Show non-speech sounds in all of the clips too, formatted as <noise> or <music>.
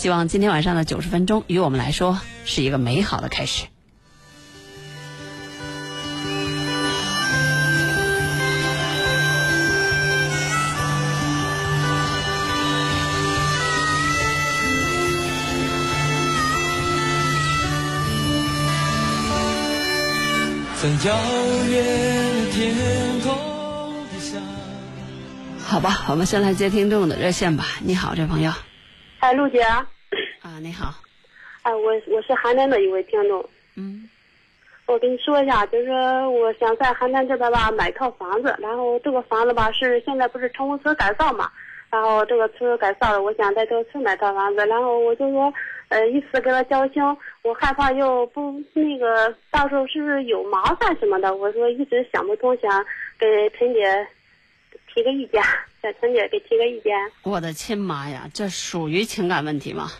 希望今天晚上的九十分钟与我们来说是一个美好的开始。在遥远的天空底下。好吧，我们先来接听众的热线吧。你好，这朋友。哎，陆姐。啊，你好。哎，我我是邯郸的一位听众。嗯。我跟你说一下，就是我想在邯郸这边吧买套房子，然后这个房子吧是现在不是城中村改造嘛，然后这个村改造了，我想在这个村买套房子，然后我就说。呃，一次跟他交清，我害怕又不那个，到时候是不是有麻烦什么的？我说一直想不通，想给陈姐提个意见，在陈姐给提个意见。我的亲妈呀，这属于情感问题吗？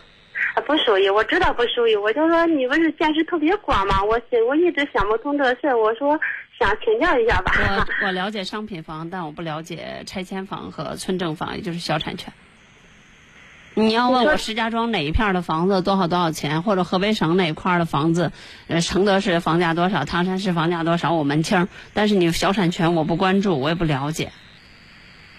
啊，不属于，我知道不属于。我就说你不是见识特别广吗？我我一直想不通这事，我说想请教一下吧。<laughs> 我我了解商品房，但我不了解拆迁房和村政房，也就是小产权。你要问我石家庄哪一片的房子多少多少钱，或者河北省哪块的房子，呃，承德市房价多少，唐山市房价多少，我门清。但是你小产权我不关注，我也不了解。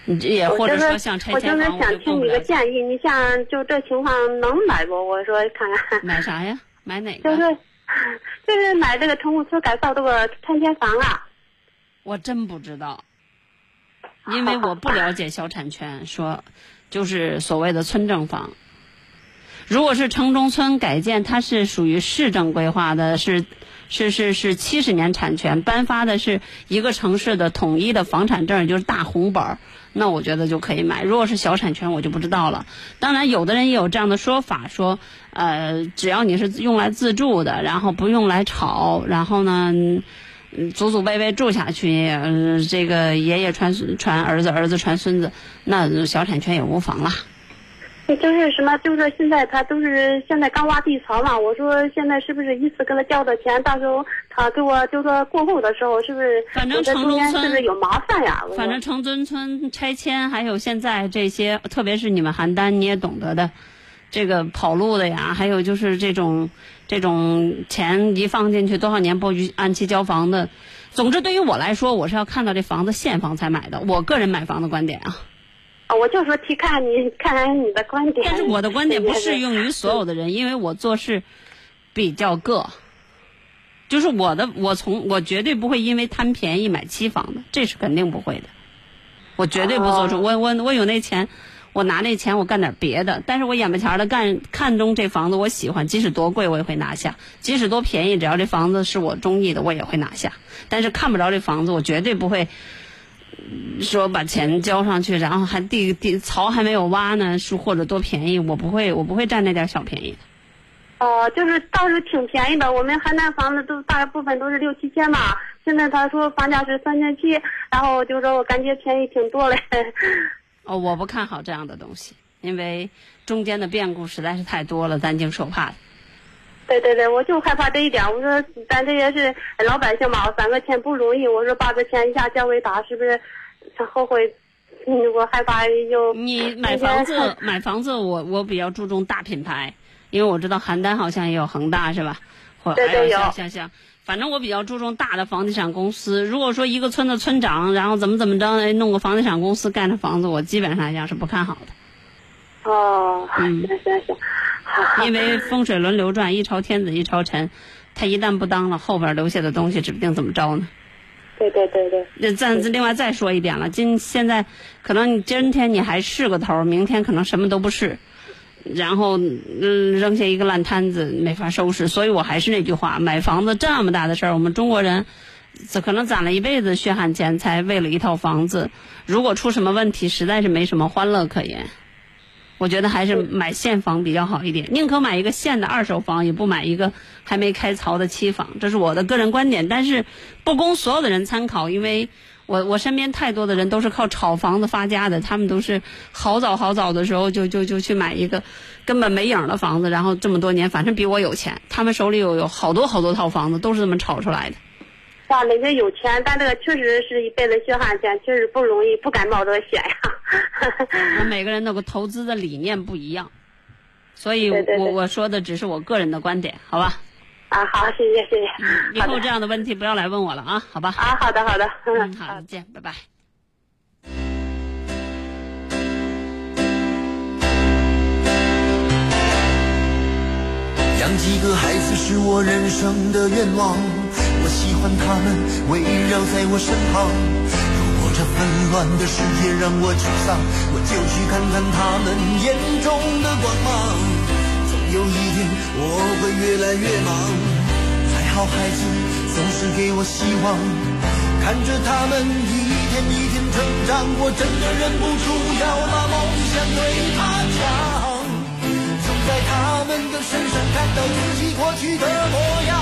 你这也或者说像拆迁房，我就是想听你个建议。你像就这情况能买不？我说看看。买啥呀？买哪 <laughs> 个？就 <laughs> 是就是买这个城户村改造这个拆迁房啊。我真不知道，因为我不了解小产权，说。就是所谓的村政房，如果是城中村改建，它是属于市政规划的，是是是是七十年产权，颁发的是一个城市的统一的房产证，就是大红本儿，那我觉得就可以买。如果是小产权，我就不知道了。当然，有的人也有这样的说法，说呃，只要你是用来自住的，然后不用来炒，然后呢。祖祖辈辈住下去，嗯，这个爷爷传传儿子，儿子传孙子，那小产权也无妨了。就是什么，就是现在他都是现在刚挖地槽嘛。我说现在是不是一次跟他交的钱，到时候他给我就说过户的时候，是不是？反正城中村是不是有麻烦呀？反正城中村拆迁，还有现在这些，特别是你们邯郸，你也懂得的。这个跑路的呀，还有就是这种这种钱一放进去多少年不按期交房的，总之对于我来说，我是要看到这房子现房才买的。我个人买房的观点啊，啊，我就说提看你看看你的观点。但是我的观点不适用于所有的人，因为我做事比较个，就是我的我从我绝对不会因为贪便宜买期房的，这是肯定不会的。我绝对不做出我我我有那钱。我拿那钱，我干点别的，但是我眼巴前的干看中这房子，我喜欢，即使多贵我也会拿下；即使多便宜，只要这房子是我中意的，我也会拿下。但是看不着这房子，我绝对不会说把钱交上去，然后还地地槽还没有挖呢，是或者多便宜，我不会，我不会占那点小便宜的。哦，就是倒是挺便宜的，我们邯郸房子都大部分都是六七千吧，现在他说房价是三千七，然后就说我感觉便宜挺多嘞。哦，我不看好这样的东西，因为中间的变故实在是太多了，担惊受怕的。对对对，我就害怕这一点。我说咱这也是老百姓嘛，攒个钱不容易。我说把这钱一下交给他，是不是他后悔？嗯，我害怕又。你买房子，买房子，我我比较注重大品牌，因为我知道邯郸好像也有恒大，是吧？或对对有。像像。反正我比较注重大的房地产公司。如果说一个村的村长，然后怎么怎么着，弄个房地产公司盖的房子，我基本上讲是不看好的。哦，行行行，好。<laughs> 因为风水轮流转，一朝天子一朝臣，他一旦不当了，后边留下的东西指不定怎么着呢。对对对对。那再另外再说一点了，今现在可能你今天你还是个头，明天可能什么都不是。然后，嗯，扔下一个烂摊子，没法收拾。所以我还是那句话，买房子这么大的事儿，我们中国人，可能攒了一辈子血汗钱，才为了一套房子。如果出什么问题，实在是没什么欢乐可言。我觉得还是买现房比较好一点，宁可买一个现的二手房，也不买一个还没开槽的期房。这是我的个人观点，但是不供所有的人参考，因为。我我身边太多的人都是靠炒房子发家的，他们都是好早好早的时候就就就去买一个根本没影的房子，然后这么多年反正比我有钱，他们手里有有好多好多套房子，都是这么炒出来的。哇，人家有钱，但这个确实是一辈子血汗钱，确实不容易，不敢冒这个险呀。那 <laughs> 每个人那个投资的理念不一样。所以对对对我我说的只是我个人的观点，好吧？啊，好，谢谢谢谢。以后这样的问题不要来问我了啊，好吧？啊，好的好的，嗯，<laughs> 好，再见，拜拜。养几个孩子是我人生的愿望，我喜欢他们围绕在我身旁。如果这纷乱的世界让我沮丧，我就去看看他们眼中的光芒。总有一天我会越来越忙，还好孩子总是给我希望，看着他们一天一天成长，我真的忍不住要把梦想对他讲。总在他们的身上看到自己过去的模样，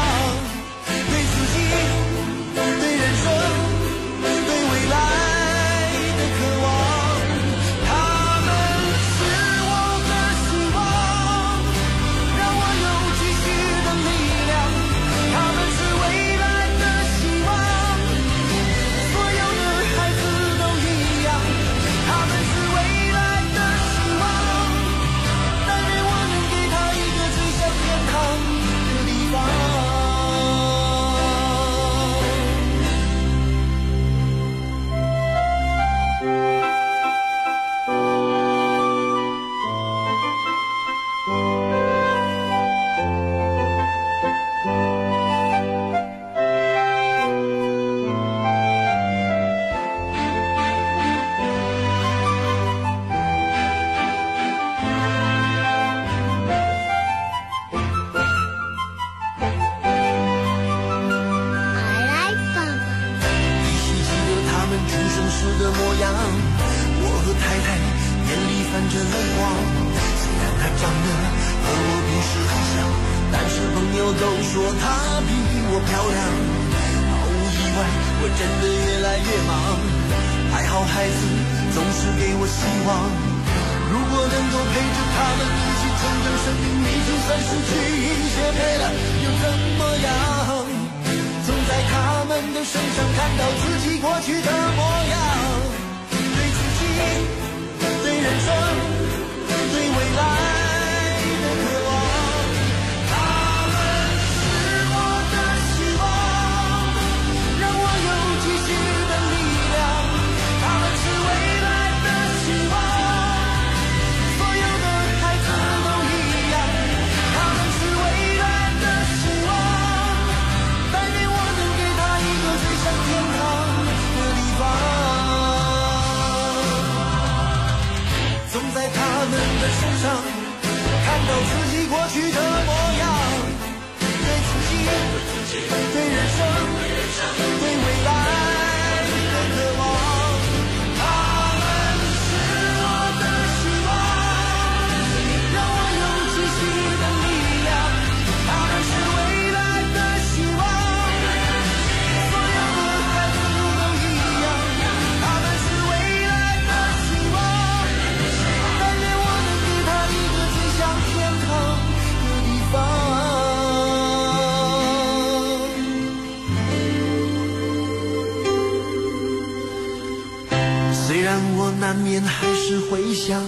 难免还是会想，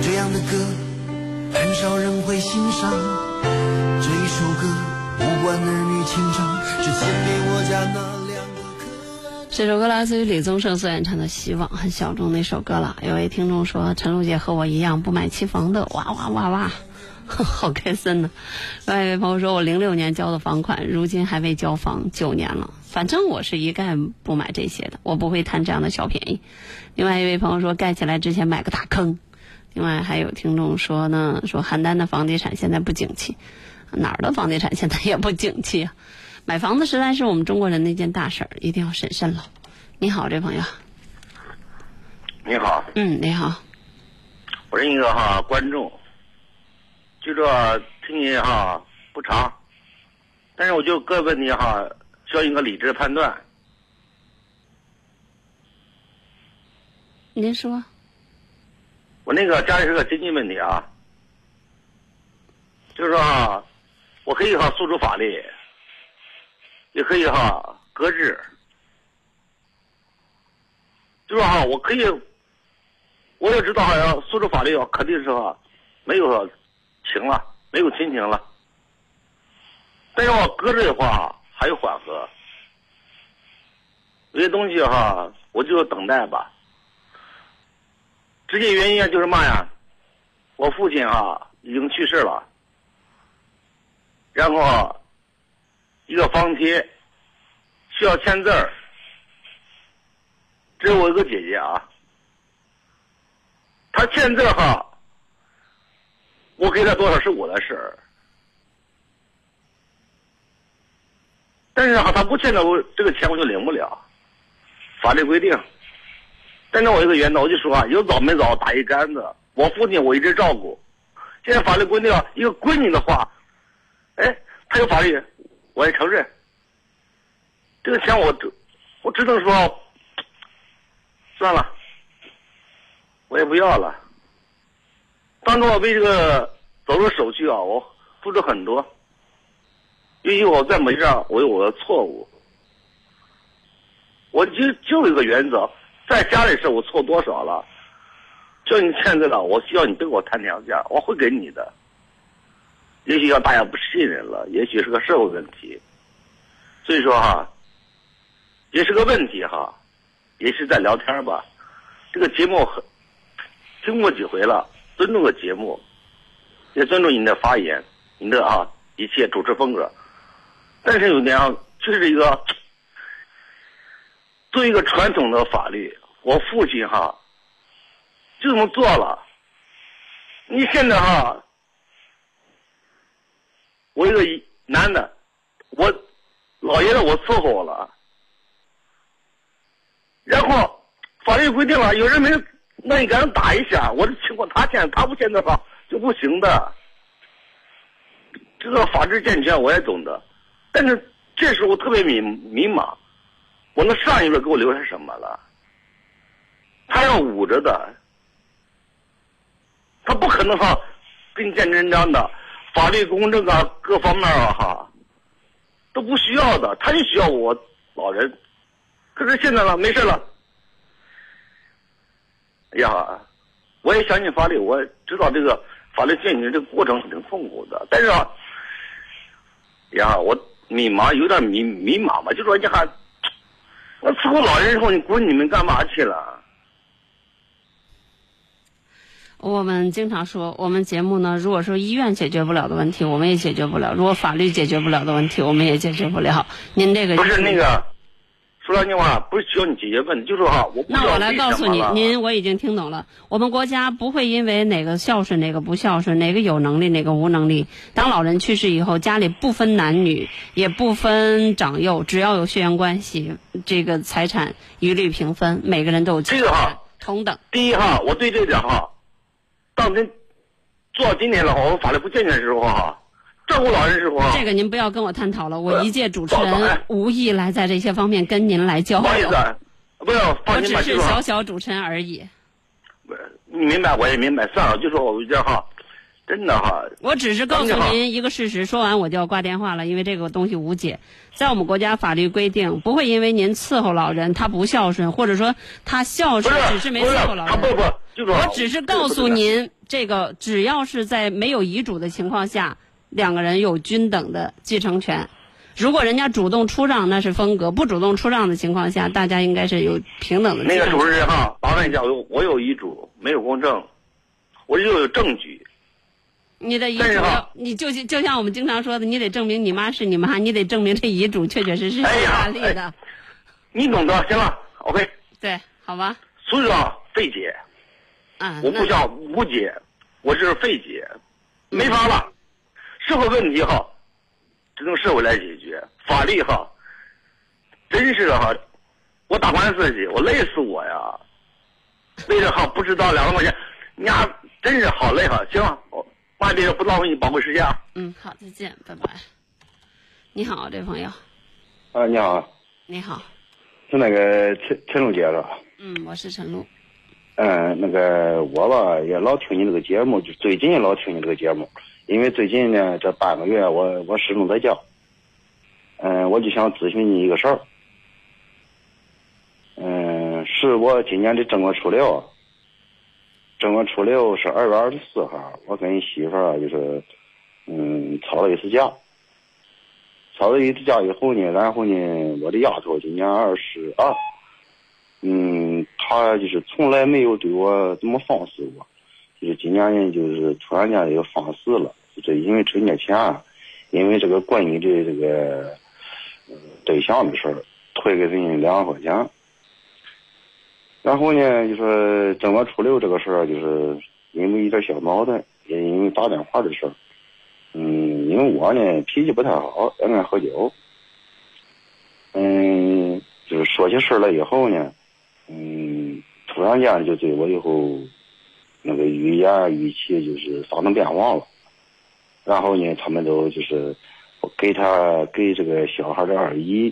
这样的歌很少人会欣赏。这一首歌无关儿女情长，只献给我家那两个可爱。这首歌来自于李宗盛所演唱的《希望》，很小众的一首歌了。有位听众说：“陈露姐和我一样不买期房的，哇哇哇哇，<laughs> 好开心呢。”另外一位朋友说：“我零六年交的房款，如今还未交房，九年了。反正我是一概不买这些的，我不会贪这样的小便宜。”另外一位朋友说：“盖起来之前买个大坑。”另外还有听众说呢，说邯郸的房地产现在不景气，哪儿的房地产现在也不景气啊。买房子实在是我们中国人的一件大事儿，一定要审慎了。你好，这朋友。你好，嗯，你好。我是一个哈观众，就这听你哈不长，但是我就个问题哈需要一个理智判断。您说。我那个家里是个经济问题啊，就是说哈，我可以哈诉诸法律，也可以哈搁置，就是哈我可以，我也知道哈要诉诸法律，肯定是哈没有情了，没有亲情了。但是我搁这的话还有缓和，有些东西哈，我就等待吧。直接原因就是嘛呀，我父亲哈已经去世了，然后一个房贴需要签字儿，只有我一个姐姐啊，她签字哈，我给他多少是我的事儿。但是哈，他不欠的，我这个钱我就领不了，法律规定。但是我有个原则，我就说啊，有早没早打一竿子。我父亲我一直照顾，现在法律规定一个闺女的话，哎，他有法律，我也承认。这个钱我我只能说，算了，我也不要了。当初我为这个走入手续啊，我付出很多。因为我在某上我有我的错误，我就就一个原则，在家里事我错多少了，叫你签字了，我需要你跟我谈条件，我会给你的。也许让大家不信任了，也许是个社会问题，所以说哈，也是个问题哈，也是在聊天吧。这个节目很听过几回了，尊重个节目，也尊重你的发言，你的啊一切主持风格。但是有点啊，就是一个作为一个传统的法律，我父亲哈就这么做了。你现在哈，我一个男的，我老爷子我伺候我了，然后法律规定了，有人没，那你给他打一下，我的情况他签，他不签的话就不行的。这个法制健全我也懂得。但是这时候我特别迷迷茫，我那上一辈给我留下什么了？他要捂着的，他不可能哈，给你见真章的，法律公正啊，各方面啊哈，都不需要的，他就需要我老人。可是现在呢，没事了。哎呀，我也相信法律，我知道这个法律进行这个过程挺痛苦的，但是啊，呀，我。迷茫，有点迷迷茫吧，就说你还，我伺候老人以后，你管你们干嘛去了？我们经常说，我们节目呢，如果说医院解决不了的问题，我们也解决不了；如果法律解决不了的问题，我们也解决不了。您这个不是那个。说两句话不是需要你解决问题，就是哈，我那我来告诉你，您我已经听懂了。我们国家不会因为哪个孝顺哪个不孝顺，哪个有能力哪个无能力。当老人去世以后，家里不分男女，也不分长幼，只要有血缘关系，这个财产一律平分，每个人都有这个哈同等。第一哈，我对这点哈，当真做到今天的话，我们法律不健全的时候哈。照顾老人时候，这个您不要跟我探讨了。我一介主持人，无意来在这些方面跟您来交流。不好意思，不要放心吧，我只是小小主持人而已。不，你明白，我也明白。算了，就说我这哈，真的哈。我只是告诉您一个事实，说完我就要挂电话了，因为这个东西无解。在我们国家法律规定，不会因为您伺候老人，他不孝顺，或者说他孝顺，只是没伺候老人。不不，就是我只是告诉您，这个只要是在没有遗嘱的情况下。两个人有均等的继承权，如果人家主动出让，那是风格；不主动出让的情况下，大家应该是有平等的。那个主持人哈，麻烦一下，我我有遗嘱，没有公证，我又有证据。你的遗嘱，你就就像我们经常说的，你得证明你妈是你妈，你得证明这遗嘱确确实实是法律的。你懂得，行了，OK。对，好吧。所以说，费解。啊。我不叫无解，我是费解，没法了。社会问题哈，只能社会来解决。法律哈，真是哈，我打官司去，我累死我呀！为了哈不知道两万块钱，你俩真是好累哈。行，我万别不浪费你宝贵时间啊。嗯，好，再见，拜拜。你好，这朋友。啊，你好。你好。是那个陈陈露姐是吧？嗯，我是陈露。嗯，那个我吧也老听你这个节目，就最近也老听你这个节目。因为最近呢，这半个月我我始终在家，嗯，我就想咨询你一个事儿，嗯，是我今年的正月初六，正月初六是二月二十四号，我跟媳妇儿就是，嗯，吵了一次架。吵了一次架以后呢，然后呢，我的丫头今年二十二，嗯，她就是从来没有对我这么放肆过，就是今年呢，就是突然间又放肆了，就是因为春节前，因为这个闺女的这个，对象的事儿，退给人家两万块钱。然后呢，就说正月初六这个事儿，就是因为一点小矛盾，也因为打电话的事儿。嗯，因为我呢脾气不太好，也爱喝酒。嗯，就是说起事儿来以后呢，嗯，突然间就对我以后那个语言语气就是发生变化了。然后呢，他们都就是给他给这个小孩的二姨，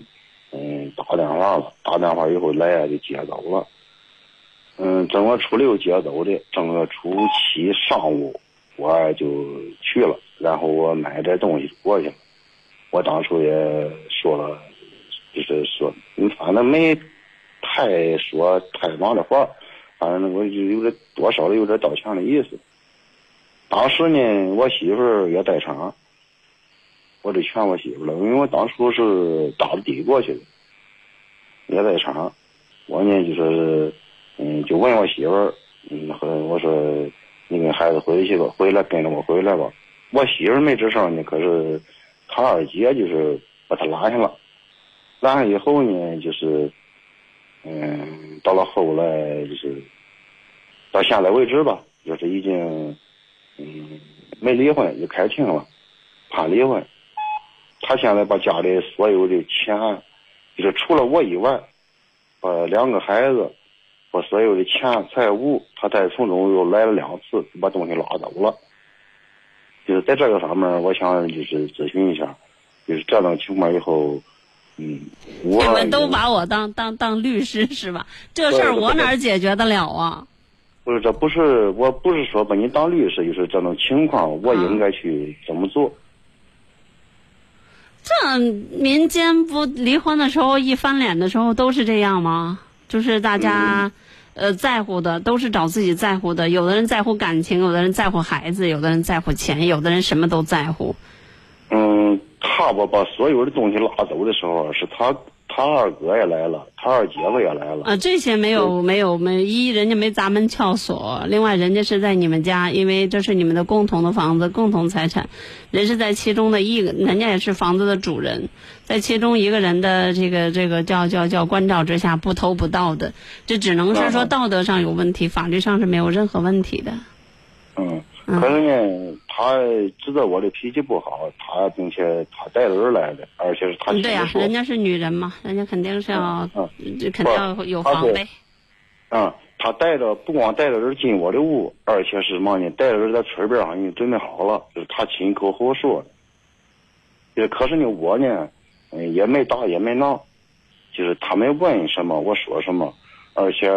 嗯，打电话了。打电话以后来啊就接走了。嗯，正月初六接走的，正月初七上午我就去了，然后我买点东西过去了。我当初也说了，就是说，嗯反正没太说太忙的话，反正我就有点多少的有点道歉的意思。当时呢，我媳妇儿也在场，我就劝我媳妇了，因为我当初是打的的过去的，也在场。我呢就是，嗯，就问我媳妇儿，嗯，和我说你跟孩子回去吧，回来跟着我回来吧。我媳妇儿没吱声呢，可是他二姐就是把他拉下了，拉上以后呢，就是，嗯，到了后来就是到现在为止吧，就是已经，嗯，没离婚就开庭了，判离婚。他现在把家里所有的钱，就是除了我以外，把两个孩子，把所有的钱财物，他再从中又来了两次，把东西拉走了。就是在这个方面，我想就是咨询一下，就是这种情况以后，嗯，我你们都把我当当当律师是吧？这事儿我哪解决得了啊？不是，这不是，我不是说把你当律师，就是这种情况，我应该去怎么做？这民间不离婚的时候一翻脸的时候都是这样吗？就是大家、呃在乎的都是找自己在乎的，有的人在乎感情，有的人在乎孩子，有的人在乎钱，有的人什么都在乎。嗯，他吧把所有的东西拉走的时候，是他他二哥也来了，他二姐夫也来了。啊，这些没有没有没一，人家没砸门撬锁；另外，人家是在你们家，因为这是你们的共同的房子、共同财产，人是在其中的一个，人家也是房子的主人，在其中一个人的这个这个叫叫叫关照之下，不偷不盗的，这只能是说嗯道德上有问题，法律上是没有任何问题的。嗯，嗯可是呢，他知道我的脾气不好，他并且他带人来的，而且是他亲对呀。人家是女人嘛，人家肯定是要，肯定要有防备。嗯，他带着不光带着人进我的屋，而且是什么呢？带着人在村边上已经准备好了，就是他亲口和我说的。也可是呢，我呢，嗯，也没打也没闹，就是他们问什么我说什么，而且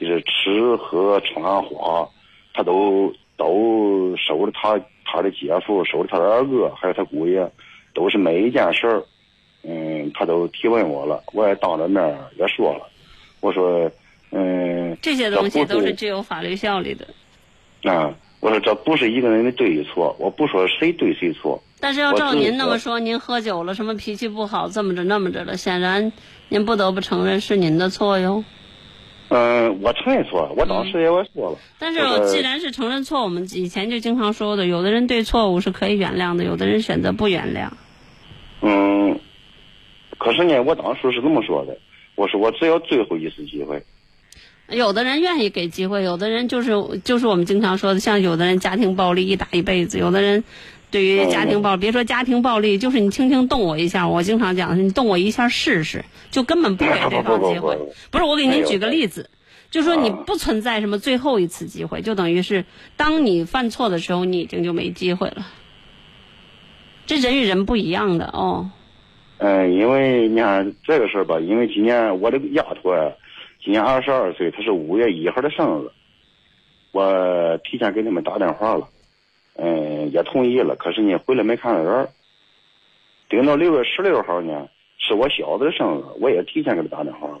就是吃喝穿花，他都都收着他他的姐夫，收着他的二哥，还有他姑爷，都是每一件事儿，嗯，他都提问我了，我也当着面也说了，我说，嗯，这些东西都是具有法律效力的。啊，我说这不是一个人的对与错，我不说谁对谁错，但是要照您那么说，您喝酒了，什么脾气不好，这么着那么着的，显然您不得不承认是您的错哟。嗯，我承认错了，我当时也我说了，但是这个既然是承认错，我们以前就经常说的，有的人对错误是可以原谅的，有的人选择不原谅。嗯，可是呢，我当时是这么说的，我说我只要最后一次机会，有的人愿意给机会，有的人就是就是我们经常说的，像有的人家庭暴力一打一辈子，有的人对于家庭暴力，别说家庭暴力，就是你轻轻动我一下，我经常讲你动我一下试试，就根本不给 <laughs> 对方机会不是，我给您举个例子，就说你啊不存在什么最后一次机会，就等于是当你犯错的时候，你已经就没机会了。这人与人不一样的哦。嗯，因为你看这个事儿吧，因为今年我这个丫头啊，今年二十二岁，她是五月一号的生日，我提前给他们打电话了，嗯，也同意了，可是呢，回来没看到人儿。等到六月十六号呢，是我小子的生日，我也提前给他打电话了。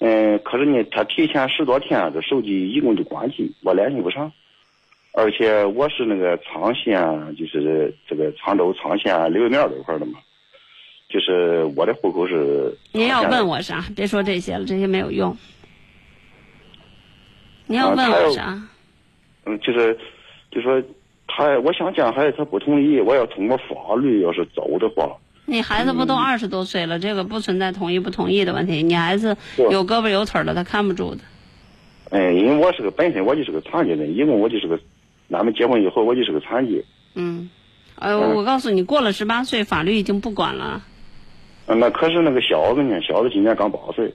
嗯，可是呢，他提前十多天，这手机一共就关机，我联系不上。而且我是那个沧县，就是这个沧州沧县刘庙这块的嘛，就是我的户口是。您要问我啥？别说这些了，这些没有用。您要问我啥？嗯，就是，就说他，我想见孩子，他不同意，我要通过法律要是走的话。你孩子不都二十多岁了？这个不存在同意不同意的问题。你孩子有胳膊有腿的，他看不住的。哎，因为我是个本身我就是个残疾人，因为我就是个。俺们结婚以后，我就是个残疾。嗯，呃，我告诉你，过了十八岁，法律已经不管了。嗯，那可是那个小子呢？小子今年刚八岁。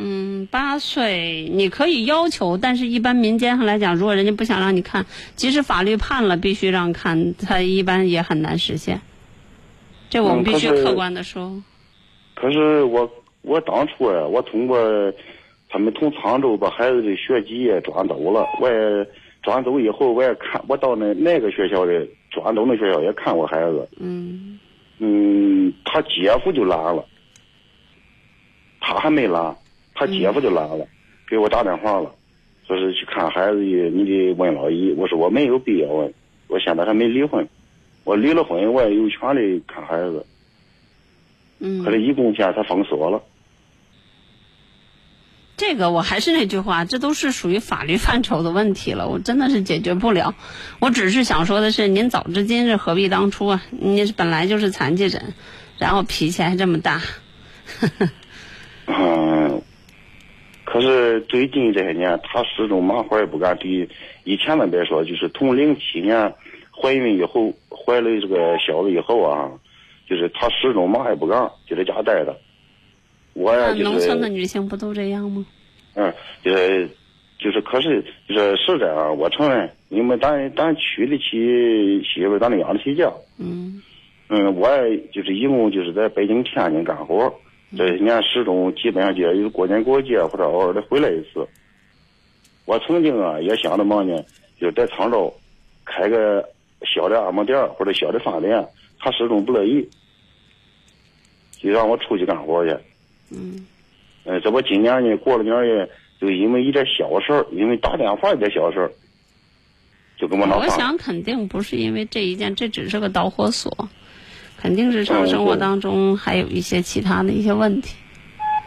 嗯，八岁你可以要求，但是一般民间上来讲，如果人家不想让你看，即使法律判了必须让看，他一般也很难实现。这我们必须客观的说。可是我我当初啊，我通过他们从沧州把孩子的学籍也转走了，我也。转走以后，我也看，我到那那个学校的转走那学校也看过孩子。嗯。嗯，他姐夫就拉了，他还没来，他姐夫就来了，给我打电话了，说是去看孩子，你得问老姨。我说我没有必要问，我现在还没离婚，我离了婚我也有权利看孩子。嗯。可是一共现在他封锁了。这个我还是那句话，这都是属于法律范畴的问题了，我真的是解决不了。我只是想说的是，您早知今日何必当初啊？您本来就是残疾人，然后脾气还这么大。<laughs> 嗯，可是最近这些年，他始终忙活也不敢对。以前呢，别说，就是从零七年怀孕以后，怀了这个小子以后啊，就是他始终嘛也不干，就在家待着。我呀，就是农村的女性不都这样吗？嗯，就是，就是，可是就是是这样，我承认，你们咱咱娶得起媳妇，咱得养得起家。嗯。嗯，我就是一共就是在北京、天津干活，这些年始终基本上就有过年过节或者偶尔的回来一次。我曾经啊也想着嘛呢，就在沧州开个小的按摩店或者小的饭店，他始终不乐意，就让我出去干活去。嗯，呃，这不今年呢，过了年也就因为一点小事儿，因为打电话一点小事儿，就跟我闹。我想肯定不是因为这一件，这只是个导火索，肯定日常生活当中还有一些其他的一些问题。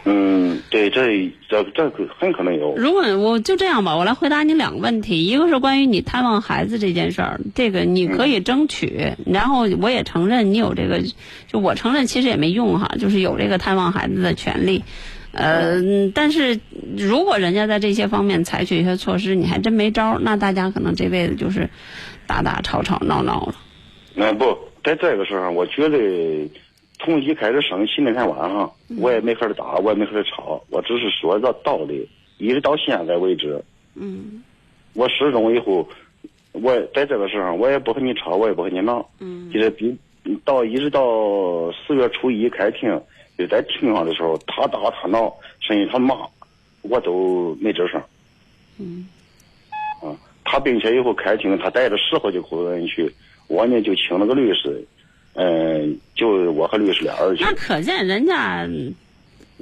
嗯，对，这这这个很可能有。如果我就这样吧，我来回答你两个问题，一个是关于你探望孩子这件事儿，这个你可以争取，然后我也承认你有这个，就我承认其实也没用哈，就是有这个探望孩子的权利，呃，但是如果人家在这些方面采取一些措施，你还真没招儿，那大家可能这辈子就是打打吵吵闹闹了。那不在这个时候，我觉得。从一开始生气那天晚上，我也没和他打，我也没和他吵，我只是说个道理，一直到现在为止。嗯。我始终以后，我在这个时候，我也不和你吵，我也不和你闹。嗯。就是比到一直到四月初一开庭，就在庭上的时候，他打他闹，甚至他骂，我都没吱声。嗯。啊，他并且以后开庭，他带着石头就回人去，我呢就请了个律师。嗯，就我和律师俩人去。那可见人家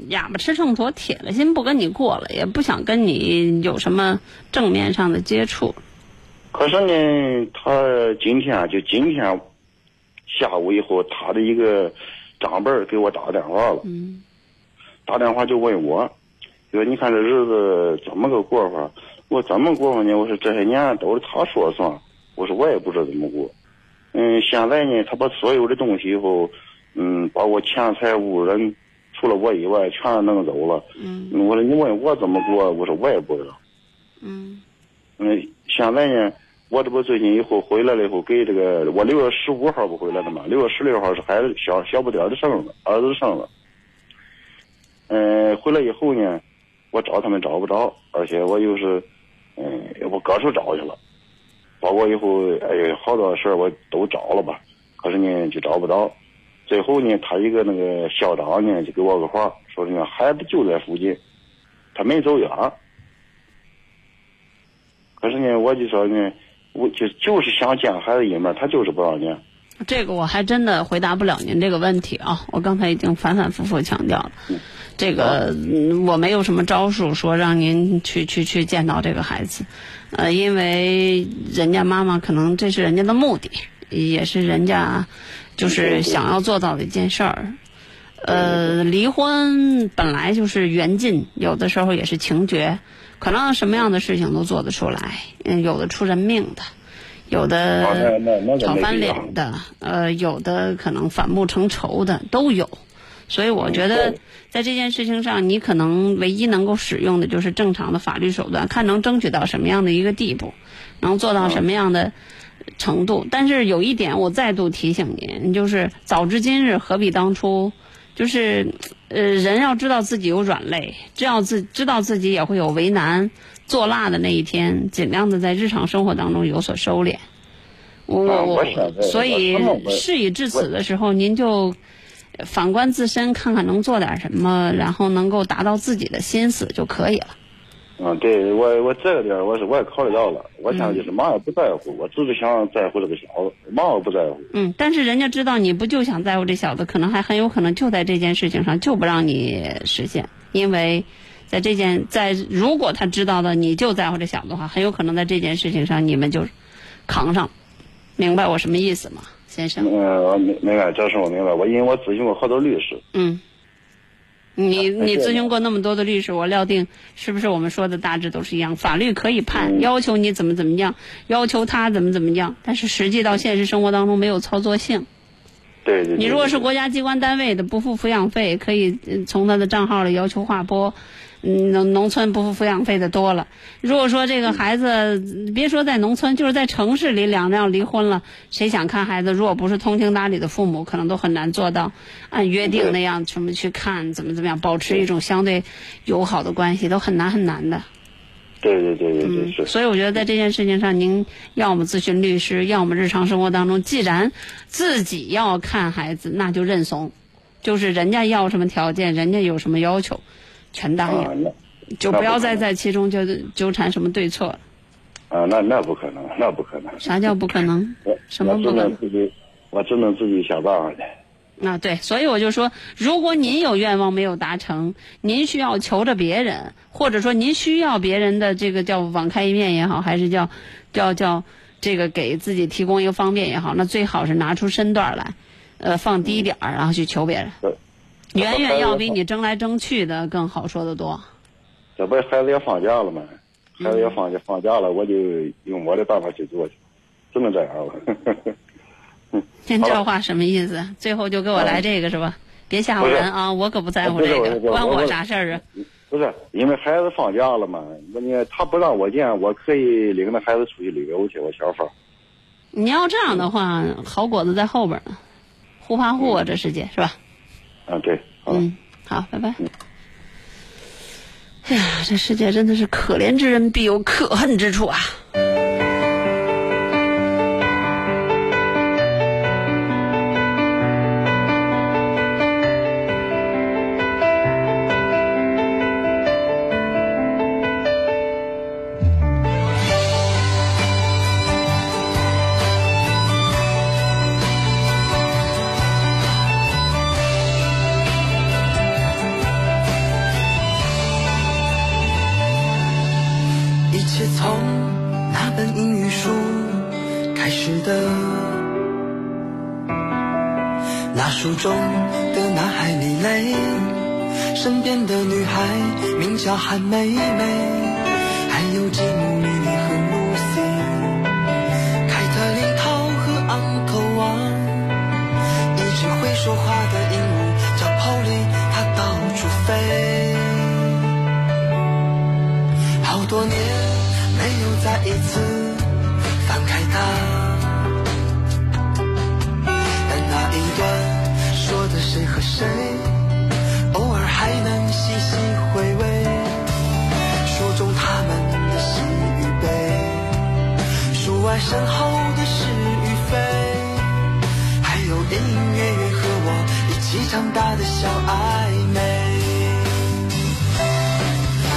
哑巴吃秤砣，铁了心不跟你过了，也不想跟你有什么正面上的接触。可是呢，他今天就今天下午以后，他的一个长辈给我打电话了。嗯。打电话就问我，说你看这日子怎么个过法？我怎么过法呢？我说这些年都是他说了算。我说我也不知道怎么过。嗯，现在呢，他把所有的东西以后，嗯，把我钱财物人，除了我以外，全弄走了。嗯。我说你问我怎么过，我说我也不知道。嗯。嗯，现在呢，我这不最近以后回来了以后，给这个我六月十五号不回来的嘛，六月十六号是孩子小小不点的生日，儿子生日。嗯，回来以后呢，我找他们找不着，而且我又是，嗯，我各处找去了。包括以后，哎，好多事儿我都找了吧，可是呢就找不到。最后呢，他一个那个校长呢就给我个话，说呢孩子就在附近，他没走远。可是呢，我就说呢，我就就是想见孩子一面，他就是不让见。这个我还真的回答不了您这个问题啊！我刚才已经反反复复强调了，这个嗯我没有什么招数说让您去去去见到这个孩子，呃，因为人家妈妈可能这是人家的目的，也是人家就是想要做到的一件事儿。呃，离婚本来就是缘尽，有的时候也是情绝，可能什么样的事情都做得出来，嗯，有的出人命的。有的那那个挑翻脸的，呃，有的可能反目成仇的都有，所以我觉得在这件事情上，你可能唯一能够使用的就是正常的法律手段，看能争取到什么样的一个地步，能做到什么样的程度。但是有一点，我再度提醒您，就是早知今日，何必当初？就是，呃，人要知道自己有软肋，知道自知道自己也会有为难、做辣的那一天，尽量的在日常生活当中有所收敛。我啊我我所以事已至此的时候，您就反观自身，看看能做点什么，然后能够达到自己的心思就可以了。嗯，对我我这个点儿我是我也考虑到了，我想就是嘛也不在乎，我只是想在乎这个小子，嘛也不在乎。嗯，但是人家知道你不就想在乎这小子，可能还很有可能就在这件事情上就不让你实现，因为在这件在如果他知道的你就在乎这小子的话，很有可能在这件事情上你们就扛上，明白我什么意思吗，先生？嗯，我明明白，这事我明白。我因为我咨询过好多律师，嗯，你你咨询过那么多的律师，我料定是不是我们说的大致都是一样？法律可以判，要求你怎么怎么样，要求他怎么怎么样，但是实际到现实生活当中没有操作性。对对对。你如果是国家机关单位的，不付抚养费，可以呃从他的账号里要求划拨。嗯，农农村不付抚养费的多了。如果说这个孩子，别说在农村，就是在城市里，两人要离婚了，谁想看孩子？如果不是通情达理的父母，可能都很难做到按约定那样什么去看，怎么怎么样，保持一种相对友好的关系，都很难很难的。对对对对对。所以我觉得在这件事情上，您要么咨询律师，要么日常生活当中，既然自己要看孩子，那就认怂，就是人家要什么条件，人家有什么要求，全答啊，应，那就不要再在其中就纠缠什么对错。啊，那那不可能，那不可能。啥叫不可能？什么不可能能自己，我只能自己想办法去。啊，对，所以我就说，如果您有愿望没有达成，您需要求着别人，或者说您需要别人的这个叫网开一面也好，还是叫叫叫这个给自己提供一个方便也好，那最好是拿出身段来，呃，放低点儿，然后去求别人，对远远要比你争来争去的更好说的多。这不是孩子要放假了吗？孩子要嗯放假放假了，我就用我的办法去做去，只能这样了。<laughs> 您这话什么意思？<laughs> 最后就给我来这个是吧？别吓唬人啊！我可不在乎这个，关我啥事儿啊？不是因为孩子放假了嘛？那你他不让我见，我可以领着孩子出去旅游去，我想法。你要这样的话，好果子在后边呢，互怕互啊，这世界是吧？啊，对，嗯，好，拜拜。哎呀，这世界真的是可怜之人必有可恨之处啊！身边的女孩名叫韩梅梅，还有吉姆、莉莉和露西，凯特琳、涛和昂头王，一只会说话的鹦鹉叫 Polly，它到处飞。好多年没有再一次翻开它，但那一段说的谁和谁，身后的是与非，还有隐隐约约和我一起长大的小暧昧。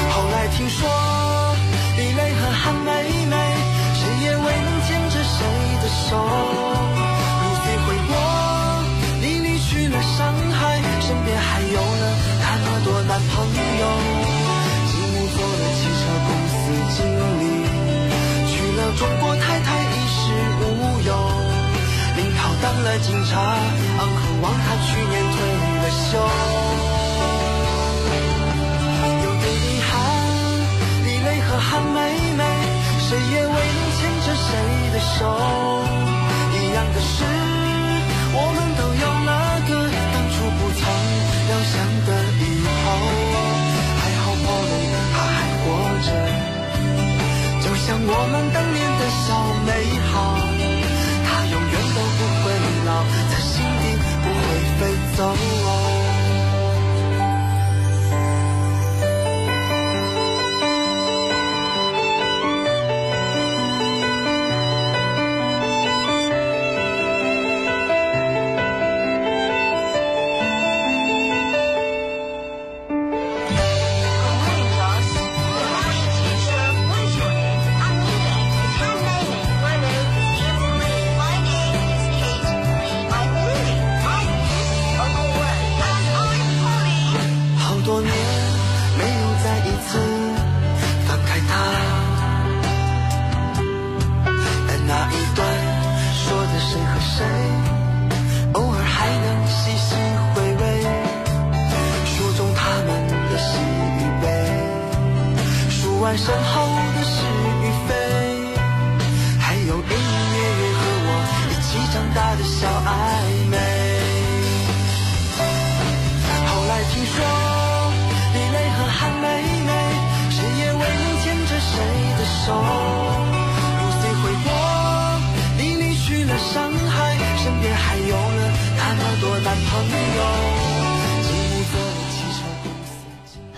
后来听说，李雷和韩梅梅，谁也未能牵着谁的手。如今回过，你离去了上海，身边还有了那么多男朋友。中国太太衣食无忧，领导当了警察，安康望他去年退了休。有点遗憾，李雷和韩梅梅，谁也未能牵着谁的手。一样的是，我们都有那个当初不曾料想的以后。还好宝莉他还活着，就像我们当。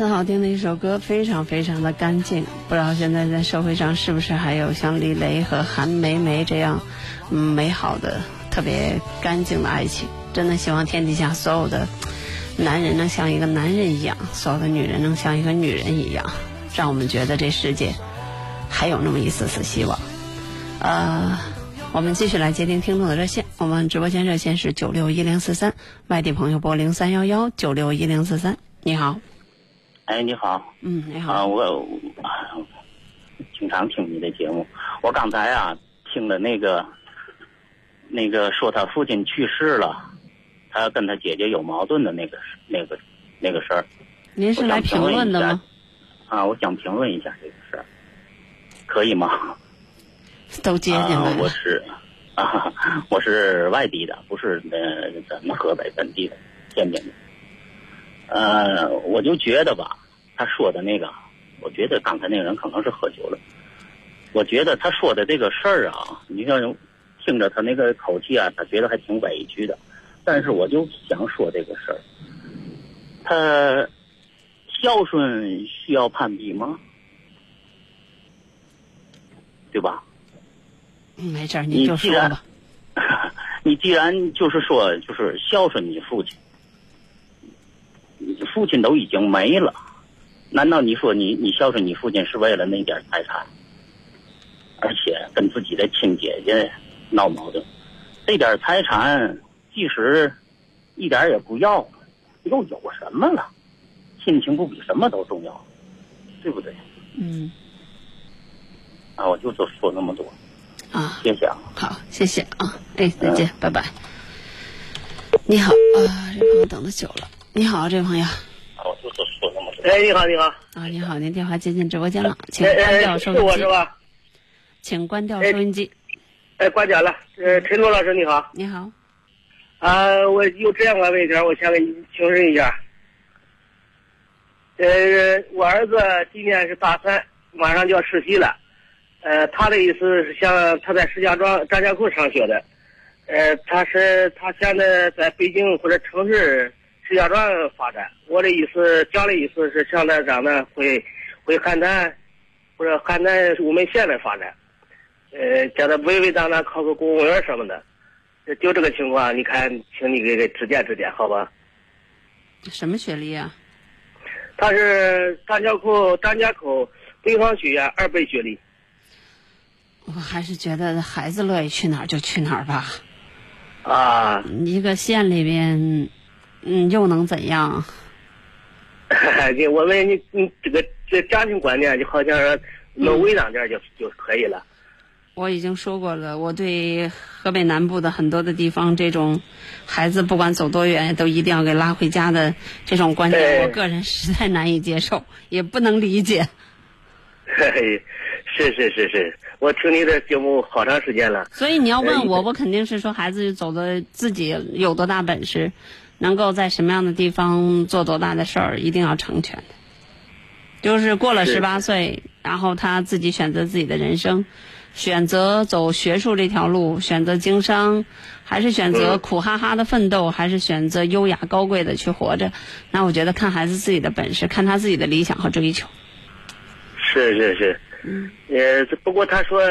很好听的一首歌，非常非常的干净。不知道现在在社会上是不是还有像李雷和韩梅梅这样，嗯，美好的、特别干净的爱情。真的希望天底下所有的男人能像一个男人一样，所有的女人能像一个女人一样，让我们觉得这世界还有那么一丝丝希望。呃，我们继续来接听听众的热线，我们直播间热线是九六一零四三，外地朋友拨零三幺幺九六一零四三。你好，哎，你好，嗯，你好。啊，我啊经常听你的节目。我刚才啊听了那个那个说他父亲去世了，他跟他姐姐有矛盾的那个那个那个事儿。您是来评论的吗？啊，我想评论一下这个事儿，可以吗？都接进来啊，我。是啊，我是外地的，不是呃咱们河北本地的天津的。呃，我就觉得吧，他说的那个，我觉得刚才那个人可能是喝酒了。我觉得他说的这个事儿啊，你像听着他那个口气啊，他觉得还挺委屈的。但是我就想说这个事儿，他孝顺需要攀比吗？对吧？嗯没事儿，你就说吧。你既然 <laughs> 就是说就是孝顺你父亲，你父亲都已经没了，难道你说你你孝顺你父亲是为了那点财产，而且跟自己的亲姐姐闹矛盾，这点财产即使一点也不要，又有什么了？亲情不比什么都重要，对不对？嗯啊，我就说说那么多，啊，谢谢啊。好，谢谢啊，哎，再见，拜拜。你好，啊，这朋友等的久了。你好，这位朋友啊，我就说说那么多。哎，你好，你好，啊，你好，您电话接进直播间了，请哎关掉收音机，我是吧？请关掉哎收音机。哎，挂掉了。呃，陈东老师你好，你好，啊，我有这样个问题，我想跟你请示一下。呃，我儿子今年是大三，马上就要实习了。呃，他的意思是想他在石家庄张家口上学的，呃，他是他现在在北京或者城市石家庄发展。我的意思讲的意思是想他让他回回邯郸或者邯郸我们县来发展。呃，叫他稳稳当当考个公务员什么的，呃就这个情况，你看，请你给给指点指点，好吧？什么学历啊？他是张家口张家口北方学院二本学历，我还是觉得孩子乐意去哪儿就去哪儿吧。啊，一个县里边，嗯，又能怎样？<laughs> 你我们你你这个这家庭观念就好像说能稳当点就就可以了。我已经说过了，我对河北南部的很多的地方，这种孩子不管走多远都一定要给拉回家的这种观念，我个人实在难以接受，<laughs> 也不能理解。<laughs> 嘿嘿，是是是是，我听你的节目好长时间了。所以你要问我，呃我肯定是说孩子走的自己有多大本事，能够在什么样的地方做多大的事儿，一定要成全的。就是过了是十八岁，然后他自己选择自己的人生，选择走学术这条路，选择经商，还是选择嗯苦哈哈的奋斗，还是选择优雅高贵的去活着？那我觉得看孩子自己的本事，看他自己的理想和追求。是是是，嗯，呃，不过他说，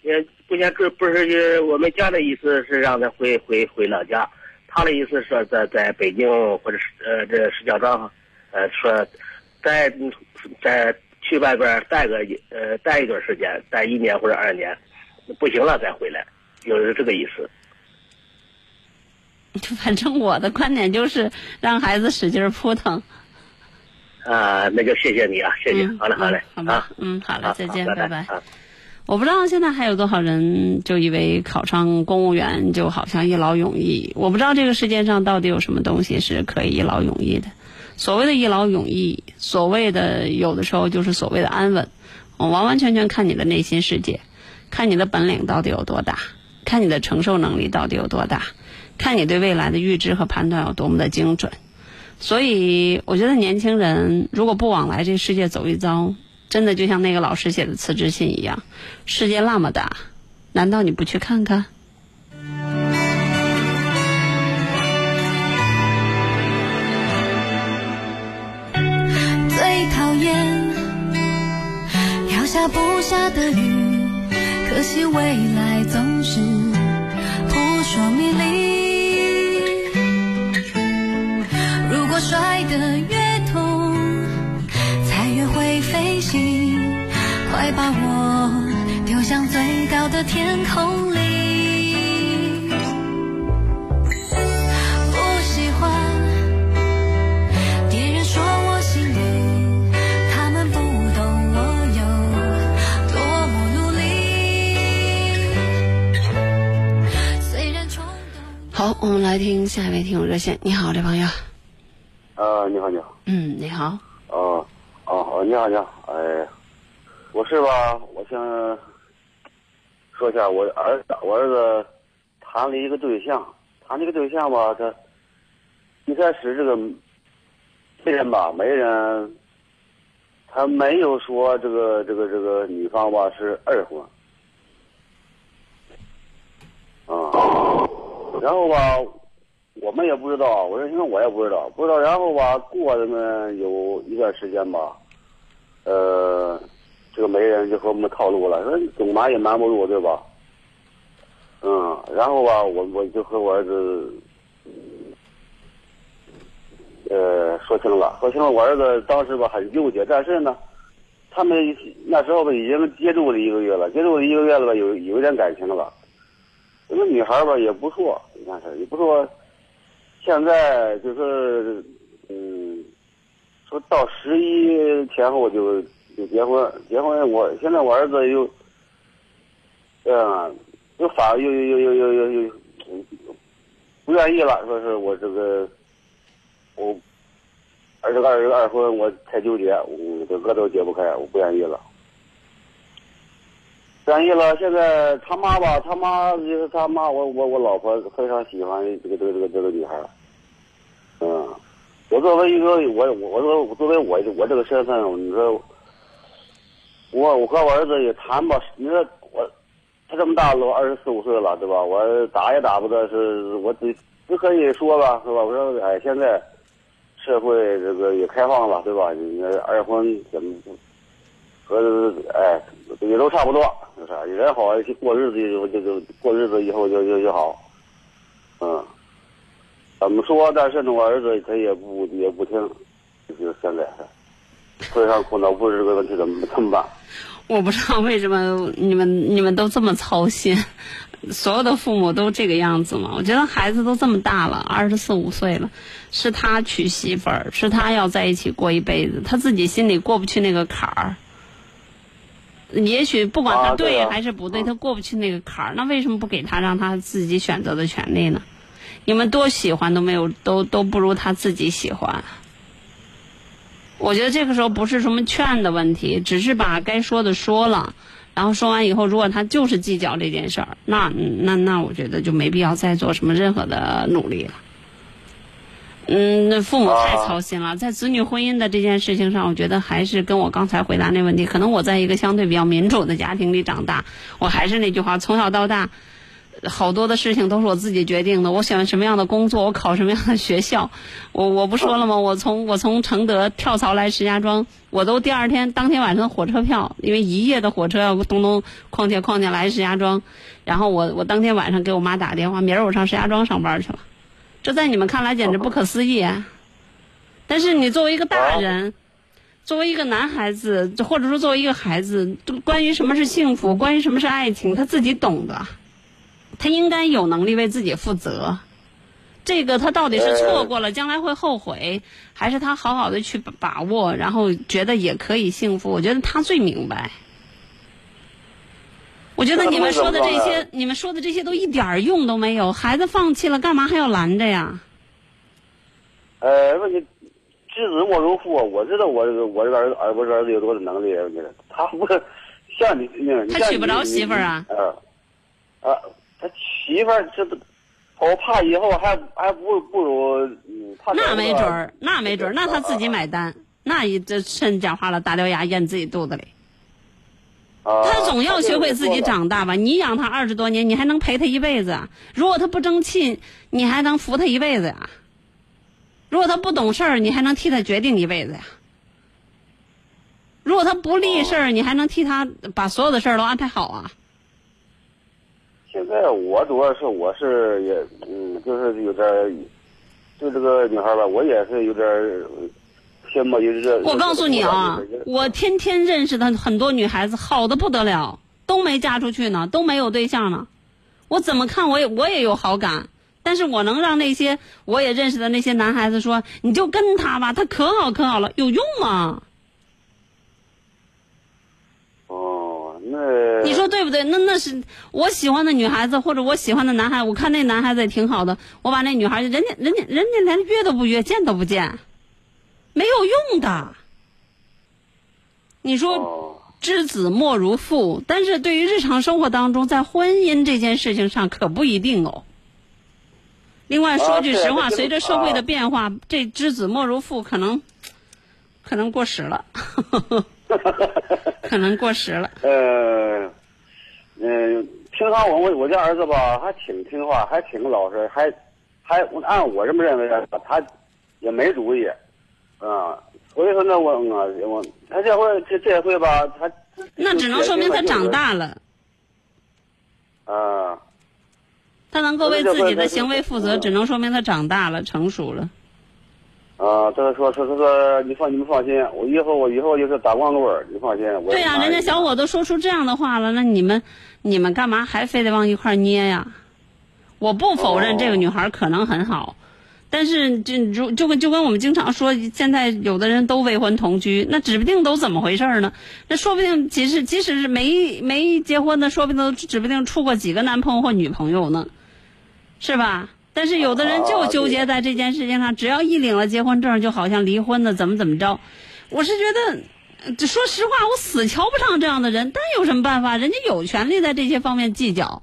也不想这不是呃我们家的意思是让他回回回老家，他的意思说在在北京或者是呃这石家庄，呃说在在去外边待个呃待一段时间，待一年或者二年，不行了再回来，就是这个意思。<laughs> 反正我的观点就是让孩子使劲扑腾。啊，那就谢谢你啊，谢谢，嗯好嘞，好嘞，嗯好吧啊，嗯好嘞再见好拜拜啊我不知道现在还有多少人就以为考上公务员就好像一劳永逸。我不知道这个世界上到底有什么东西是可以一劳永逸的。所谓的一劳永逸，所谓的有的时候就是所谓的安稳，我完完全全看你的内心世界，看你的本领到底有多大，看你的承受能力到底有多大，看你对未来的预知和判断有多么的精准。所以，我觉得年轻人如果不往来这世界走一遭，真的就像那个老师写的辞职信一样，世界那么大，难道你不去看看？最讨厌要下不下的雨，可惜未来总是扑朔迷离。如果摔得越会飞行，快把我丢向最高的天空里。不喜欢。别人说我幸运，他们不懂我有多么努力。虽然冲动。好，我们来听下一位听友热线。你好，这朋友。呃，你好，你好，嗯，你好。哦，你好，你好，哎，我是吧？我想说一下，我儿子，我儿子谈了一个对象，谈了一个对象吧，他一开始这个媒人吧，媒人他没有说这个这个这个女方吧是二婚，啊，然后吧，我们也不知道，我说因为我也不知道，不知道。然后吧，过了呢有一段时间吧，呃，这个媒人就和我们套路了，说总瞒也瞒不住，对吧？嗯，然后吧，我我就和我儿子，呃，说清了，说清了。我儿子当时吧很纠结，但是呢，他们那时候吧已经接触了一个月了，接触了一个月了吧，有有一点感情了。吧，那女孩吧也不错，你看是也不错。现在就是，嗯，说到十一前后就就结婚，结婚我现在我儿子又，嗯，又反又又又又又又又不愿意了，说是我这个我儿子二二婚我太纠结，我这个都解不开，我不愿意了。愿意了，现在他妈吧，他妈就是他妈，我我我老婆非常喜欢这个这个这个这个女孩，嗯，我作为一个我我我说作为我我这个身份，你说我我和我儿子也谈吧，你说我他这么大了，二十四五岁了，对吧？我打也打不得，是我只只可以说吧，是吧？我说哎，现在社会这个也开放了，对吧？你二婚怎么和哎也都差不多，是？人好过日子就就就过日子以后就就就好，嗯，怎么说？但是呢，我儿子他也不也不听，就是现在非常苦恼，不知这个问题怎么怎么办？我不知道为什么你们你们都这么操心，所有的父母都这个样子吗？我觉得孩子都这么大了，二十四五岁了，是他娶媳妇儿，是他要在一起过一辈子，他自己心里过不去那个坎儿。也许不管他对还是不对，他过不去那个坎儿，那为什么不给他让他自己选择的权利呢？你们多喜欢都没有，都都不如他自己喜欢。我觉得这个时候不是什么劝的问题，只是把该说的说了，然后说完以后，如果他就是计较这件事儿，那那那我觉得就没必要再做什么任何的努力了。嗯，那父母太操心了，在子女婚姻的这件事情上，我觉得还是跟我刚才回答那问题，可能我在一个相对比较民主的家庭里长大，我还是那句话，从小到大，好多的事情都是我自己决定的。我选什么样的工作，我考什么样的学校，我我不说了吗？我从我从承德跳槽来石家庄，我都第二天当天晚上的火车票，因为一夜的火车要咚咚哐哐哐哐来石家庄，然后我我当天晚上给我妈打个电话，明儿我上石家庄上班去了。这在你们看来简直不可思议啊！但是你作为一个大人，作为一个男孩子，或者说作为一个孩子，这个关于什么是幸福，关于什么是爱情，他自己懂的，他应该有能力为自己负责。这个他到底是错过了，将来会后悔，还是他好好的去把把握，然后觉得也可以幸福？我觉得他最明白。我觉得你们说的这些，你们说的这些都一点儿用都没有。孩子放弃了，干嘛还要拦着呀？呃，问题知子莫如父，我知道我这个我这个儿子儿我这儿子有多大能力，他不像你那个，你他娶不着媳妇儿啊你呃，啊，他媳妇儿这我怕以后还还不不如那没准儿，那没准儿，那他自己买单，那一这趁讲话了，大獠牙咽自己肚子里。啊，他总要学会自己长。大吧？你养他二十多年，你还能陪他一辈子啊？如果他不争气，你还能扶他一辈子呀？如果他不懂事儿，你还能替他决定一辈子呀？如果他不立事儿，你还能替他把所有的事儿都安排好啊？现在我主要是我是也嗯，就是有点儿，对这个女孩吧，我也是有点儿羡慕，有点儿。我告诉你啊我天天认识的很多女孩子，好的不得了，都没嫁出去呢，都没有对象呢。我怎么看我也我也有好感，但是我能让那些我也认识的那些男孩子说，你就跟他吧，他可好可好了，有用吗？哦，那你说对不对？那那是我喜欢的女孩子，或者我喜欢的男孩，我看那男孩子也挺好的，我把那女孩，人家人家人家连约都不约，见都不见，没有用的。你说哦，知子莫如父，但是对于日常生活当中，在婚姻这件事情上可不一定哦。另外说句实话，啊随着社会的啊变化，这知子莫如父可能可能过时了，<laughs> 可能过时了。<laughs> 呃，嗯，平常我我我家儿子吧，还挺听话，还挺老实，还还按我这么认为的，他也没主意，啊，所以说呢，我嗯啊我他这回这这回吧，他那只能说明他长大了，啊。他能够为自己的行为负责，嗯只能说明他长大了、成熟了。啊，他说说他说你放你们放心，我以后我以后就是打光棍儿，你放心。我对呀、人家小伙都说出这样的话了，那你们你们干嘛还非得往一块儿捏呀？我不否认这个女孩可能很好，但是就如就跟就跟我们经常说，现在有的人都未婚同居，那指不定都怎么回事儿呢？那说不定即使即使是没没结婚的，说不定都指不定处过几个男朋友或女朋友呢，是吧？但是有的人就纠结在这件事情上，只要一领了结婚证，就好像离婚的怎么怎么着。我是觉得，这说实话，我死瞧不上这样的人，但有什么办法？人家有权利在这些方面计较。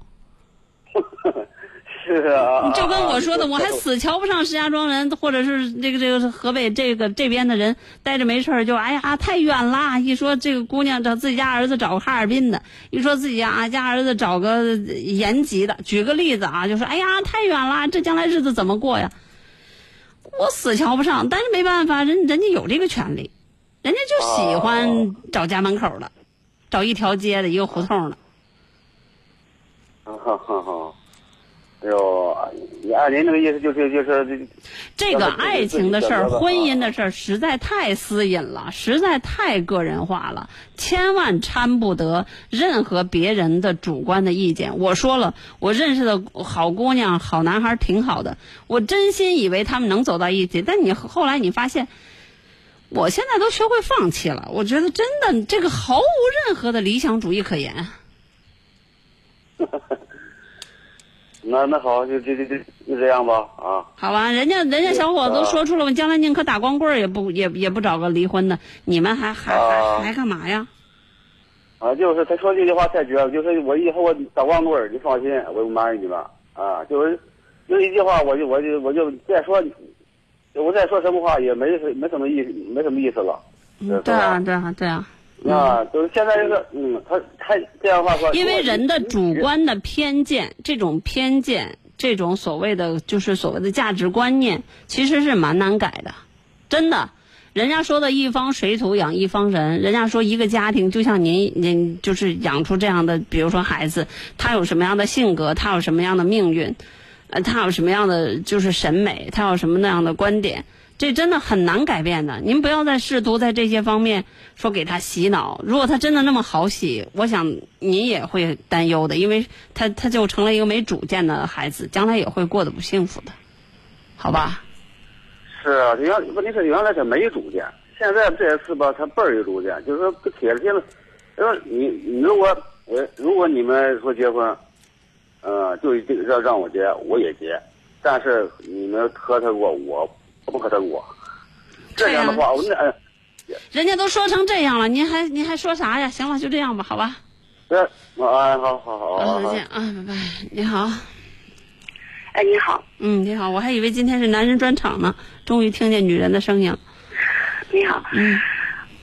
<laughs> 是啊，就跟我说的，啊我还死瞧不上石家庄人，或者是这个这个河北这个这边的人，待着没事儿就哎呀太远啦！一说这个姑娘找自己家儿子找个哈尔滨的，一说自己家家儿子找个延吉的，举个例子啊，就说哎呀太远啦，这将来日子怎么过呀？我死瞧不上，但是没办法，人人家有这个权利，人家就喜欢找家门口的，找一条街的一个胡同的。哈哈哈。哎呦，你按您这个意思就是就是这个爱情的事儿、婚姻的事儿，实在太私隐了，实在太个人化了，千万掺不得任何别人的主观的意见。我说了，我认识的好姑娘、好男孩挺好的，我真心以为他们能走到一起，但你后来你发现。我现在都学会放弃了，我觉得真的这个毫无任何的理想主义可言。<laughs> 那那好，就就就就就这样吧啊。好吧，人家人家小伙子都说出了，我将来宁可打光棍儿也不也也不找个离婚的，你们还还啊还还干嘛呀？啊，就是他说这句话太绝了，就是我以后我打光棍儿，你放心，我不瞒着你们啊。就是就一句话，我就我就我就再说，我再说什么话也没没什么意没什么意思了。嗯，对啊，对啊，对啊。啊，就是现在这个，嗯，他他这样话说，因为人的主观的偏见，这种偏见，这种所谓的就是所谓的价值观念，其实是蛮难改的，真的。人家说的一方水土养一方人，人家说一个家庭就像您您就是养出这样的，比如说孩子，他有什么样的性格，他有什么样的命运，呃，他有什么样的就是审美，他有什么那样的观点，这真的很难改变的。您不要再试图在这些方面说给他洗脑。如果他真的那么好洗，我想您也会担忧的，因为他他就成了一个没主见的孩子，将来也会过得不幸福的，好吧？是啊，原问题是原来他没主见，现在这一次吧，他倍儿有主见，就是说铁了心了。说你你如果呃如果你们说结婚，呃，就这个让让我结，我也结，但是你们磕他过，我不磕他过。这样的话，我那呃人家都说成这样了，您还您还说啥呀？行了，就这样吧，好吧？这啊，好好好好啊，再见啊，拜拜。你好，哎，你好，嗯，你好，我还以为今天是男人专场呢，终于听见女人的声音了。你好，嗯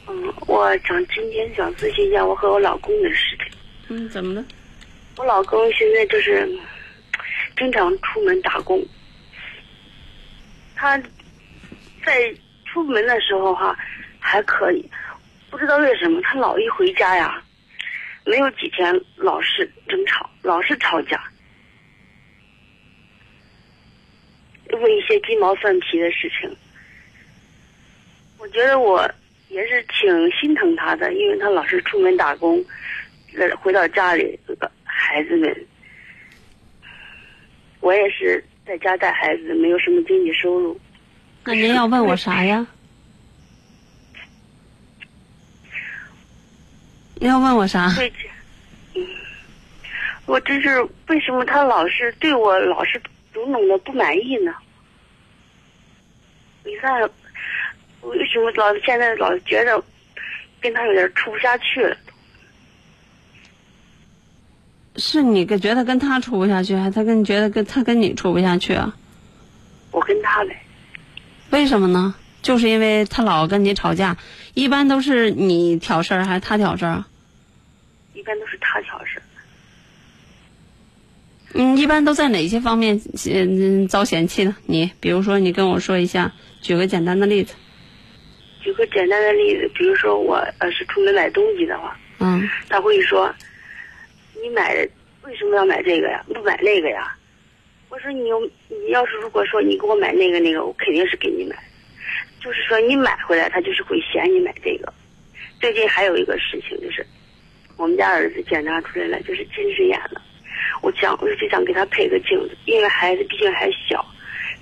嗯，我想今天想咨询一下我和我老公的事情。嗯，怎么了？我老公现在就是经常出门打工，他在出门的时候哈还可以，不知道为什么他老一回家呀，没有几天老是争吵，老是吵架，为一些鸡毛蒜皮的事情。我觉得我也是挺心疼他的，因为他老是出门打工，呃回到家里，这个孩子们，我也是在家带孩子，没有什么经济收入。那您要问我啥呀？您要问我啥？我真是为什么他老是对我老是种种的不满意呢？你看，为什么老现在老觉得跟他有点处不下去了？是你跟觉得跟他处不下去，还是他跟觉得跟他跟你处不下去啊？我跟他呗，为什么呢？就是因为他老跟你吵架，一般都是你挑事儿还是他挑事儿啊？一般都是他挑事儿。嗯，一般都在哪些方面嗯遭嫌弃呢？你比如说，你跟我说一下，举个简单的例子。举个简单的例子，比如说我呃是出门买东西的话，嗯他会说：“你买为什么要买这个呀？不买那个呀？”我说：“你有你要是如果说你给我买那个那个，我肯定是给你买。就是说你买回来，他就是会嫌你买这个。最近还有一个事情就是，我们家儿子检查出来了，就是近视眼了。我想我就想给他配个镜子，因为孩子毕竟还小，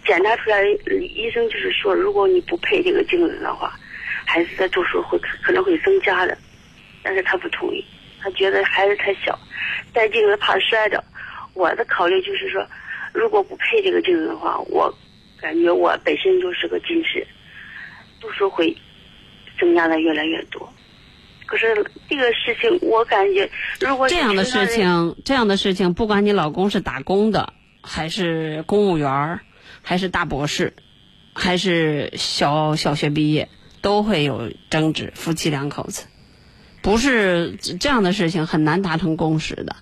检查出来医生就是说，如果你不配这个镜子的话，孩子的度数会可能会增加的。但是他不同意，他觉得孩子太小，戴镜子怕摔着。我的考虑就是说，如果不配这个镜子的话，我感觉我本身就是个近视，度数会增加的越来越多。可是这个事情，我感觉如果这样的事情，这样的事情，不管你老公是打工的，还是公务员儿，还是大博士，还是小小学毕业，都会有争执，夫妻两口子，不是这样的事情很难达成共识的。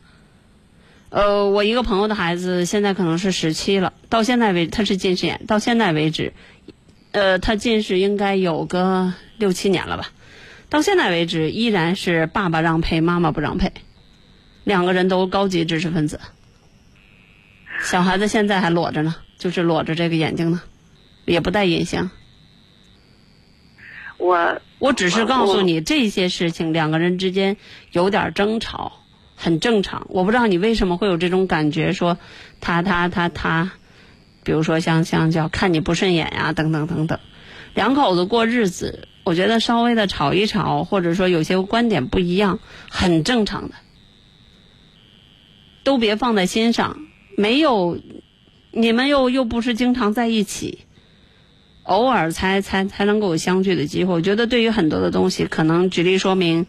呃，我一个朋友的孩子现在可能是十七了，到现在为他是近视眼，到现在为止，呃，他近视应该有个六七年了吧。到现在为止，依然是爸爸让配，妈妈不让配，两个人都高级知识分子。小孩子现在还裸着呢，就是裸着这个眼睛呢，也不戴隐形。我我只是告诉你这些事情，两个人之间有点争吵，很正常。我不知道你为什么会有这种感觉，说他他他他，比如说像像叫看你不顺眼呀、等等等等。两口子过日子，我觉得稍微的吵一吵，或者说有些观点不一样，很正常的，都别放在心上。没有，你们又又不是经常在一起，偶尔才才才能够有相聚的机会。我觉得对于很多的东西，可能举例说明，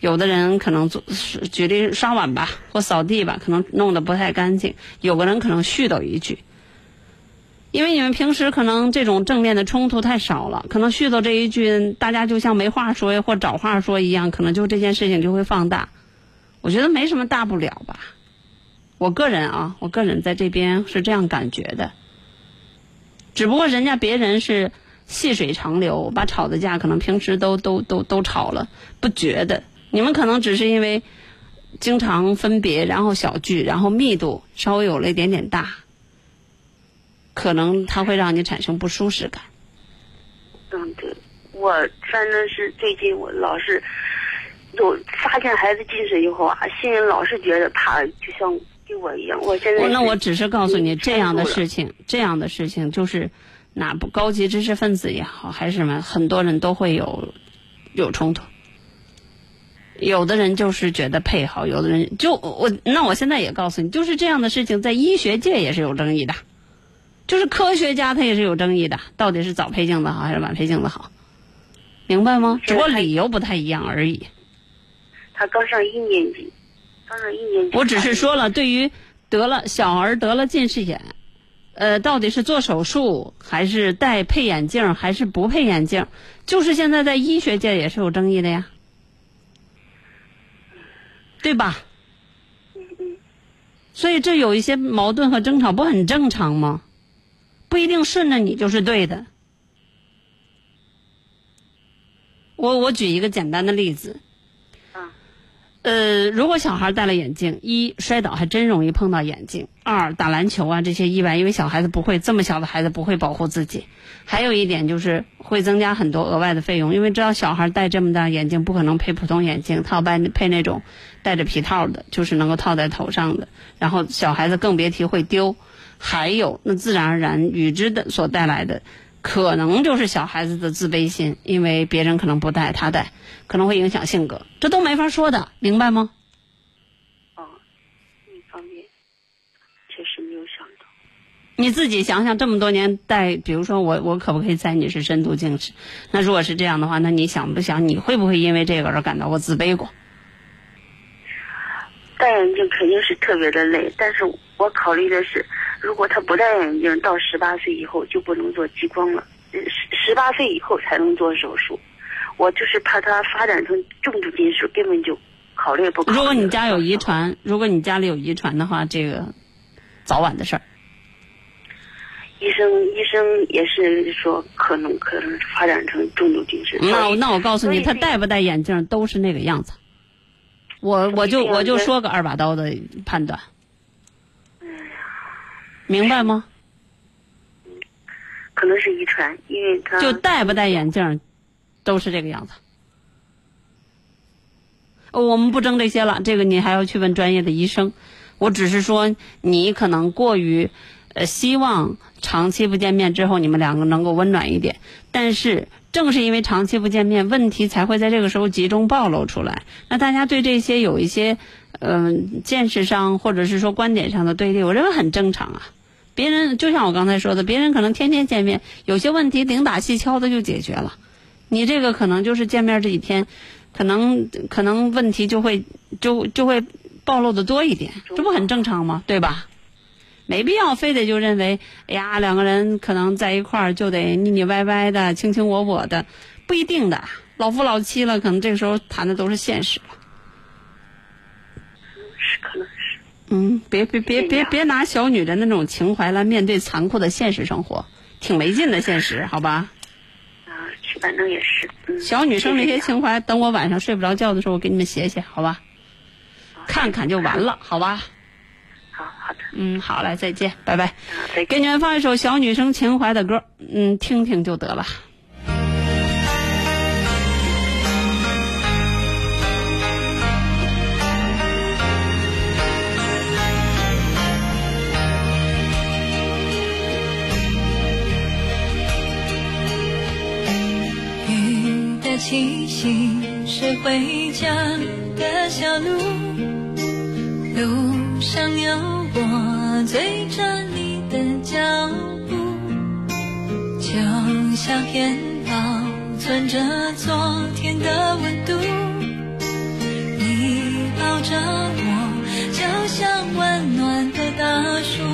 有的人可能做举例刷碗吧或扫地吧，可能弄得不太干净，有个人可能絮叨一句。因为你们平时可能这种正面的冲突太少了，可能絮叨这一句，大家就像没话说，或找话说一样，可能就这件事情就会放大。我觉得没什么大不了吧。我个人啊，我个人在这边是这样感觉的。只不过人家别人是细水长流，把吵的架可能平时都都都都吵了，不觉得。你们可能只是因为经常分别，然后小聚，然后密度稍微有了一点点大。可能它会让你产生不舒适感。嗯，对，我反正是最近我老是，有发现孩子近视以后啊，心里老是觉得他就像跟我一样。我现在那我只是告诉你这样的事情，这样的事情就是哪不高级知识分子也好，还是什么，很多人都会有有冲突。有的人就是觉得配好，有的人就我那我现在也告诉你，就是这样的事情在医学界也是有争议的。就是科学家他也是有争议的，到底是早配镜子好还是晚配镜子好，明白吗？只不过理由不太一样而已。他刚上一年级，刚上一年级。我只是说了，对于得了小儿得了近视眼，呃，到底是做手术还是戴配眼镜还是不配眼镜，就是现在在医学界也是有争议的呀，对吧？所以这有一些矛盾和争吵，不很正常吗？不一定顺着你就是对的。我我举一个简单的例子，呃，如果小孩戴了眼镜，一摔倒还真容易碰到眼镜；二打篮球啊这些意外，因为小孩子不会这么小的孩子不会保护自己。还有一点就是会增加很多额外的费用，因为知道小孩戴这么大眼镜不可能配普通眼镜，他要戴配那种带着皮套的，就是能够套在头上的。然后小孩子更别提会丢。还有，那自然而然与之的所带来的，可能就是小孩子的自卑心，因为别人可能不戴，他戴，可能会影响性格，这都没法说的，明白吗？哦，一方面确实没有想到。你自己想想，这么多年戴，比如说我，我可不可以在你是深度近视？那如果是这样的话，那你想不想，你会不会因为这个而感到过自卑过？戴眼镜肯定是特别的累，但是我考虑的是。如果他不戴眼镜，到十八岁以后就不能做激光了。十十八岁以后才能做手术。我就是怕他发展成重度近视，根本就考虑不。如果你家有遗传，如果你家里有遗传的话，这个早晚的事儿。医生医生也是说，可能可能发展成重度近视。那那我告诉你，他戴不戴眼镜都是那个样子。我我就我就说个二把刀的判断。明白吗？可能是遗传，因为他就戴不戴眼镜，都是这个样子。我们不争这些了，这个你还要去问专业的医生。我只是说，你可能过于呃希望长期不见面之后你们两个能够温暖一点，但是正是因为长期不见面，问题才会在这个时候集中暴露出来。那大家对这些有一些嗯见识上或者是说观点上的对立，我认为很正常啊。别人就像我刚才说的，别人可能天天见面，有些问题零打细敲的就解决了。你这个可能就是见面这几天，可能可能问题就会就就会暴露的多一点，这不很正常吗？对吧？没必要非得就认为，哎呀，两个人可能在一块儿就得腻腻歪歪的、卿卿我我的，不一定的。老夫老妻了，可能这个时候谈的都是现实了。是可能。嗯，别别别别别拿小女人的那种情怀来面对残酷的现实生活，挺没劲的现实，好吧？啊，反正也是。小女生那些情怀，等我晚上睡不着觉的时候，我给你们写写，好吧？看看就完了，好吧？好好的。嗯，好嘞，再见，拜拜。给你们放一首小女生情怀的歌，嗯，听听就得了。气息是回家的小路，路上有我追着你的脚步，就像片保存着昨天的温度，你抱着我，就像温暖的大树，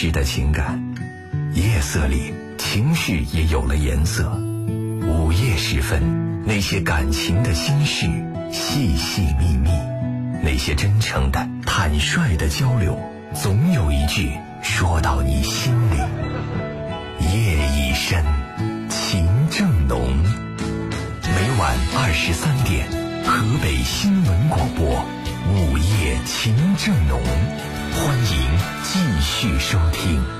实的情感，夜色里情绪也有了颜色。午夜时分，那些感情的心事，细细密密，那些真诚的、坦率的交流，总有一句说到你心里。夜已深，情正浓。每晚二十三点，河北新闻广播午夜情正浓，欢迎继续收听。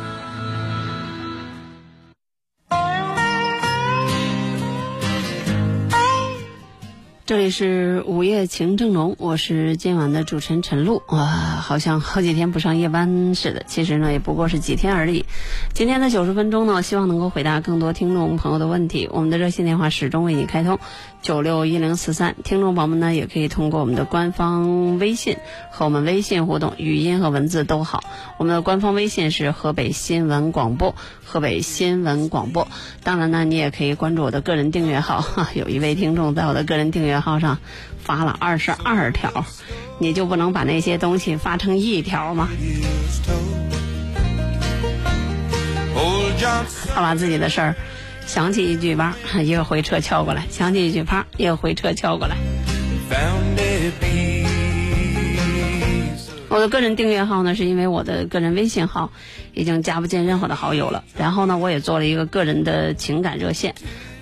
这里是午夜情正浓，我是今晚的主持人陈露。哇，好像好几天不上夜班似的，其实呢也不过是几天而已。今天的九十分钟呢，希望能够回答更多听众朋友的问题。我们的热线电话始终为你开通，九六一零四三。听众朋友们呢，也可以通过我们的官方微信和我们微信互动，语音和文字都好。我们的官方微信是河北新闻广播，河北新闻广播。当然呢，你也可以关注我的个人订阅号，哈，有一位听众在我的个人订阅号上发了二十二条，你就不能把那些东西发成一条吗？他把自己的事儿想起一句吧，一个回车敲过来；想起一句啪，一个回车敲过来。我的个人订阅号呢，是因为我的个人微信号已经加不进任何的好友了。然后呢，我也做了一个个人的情感热线，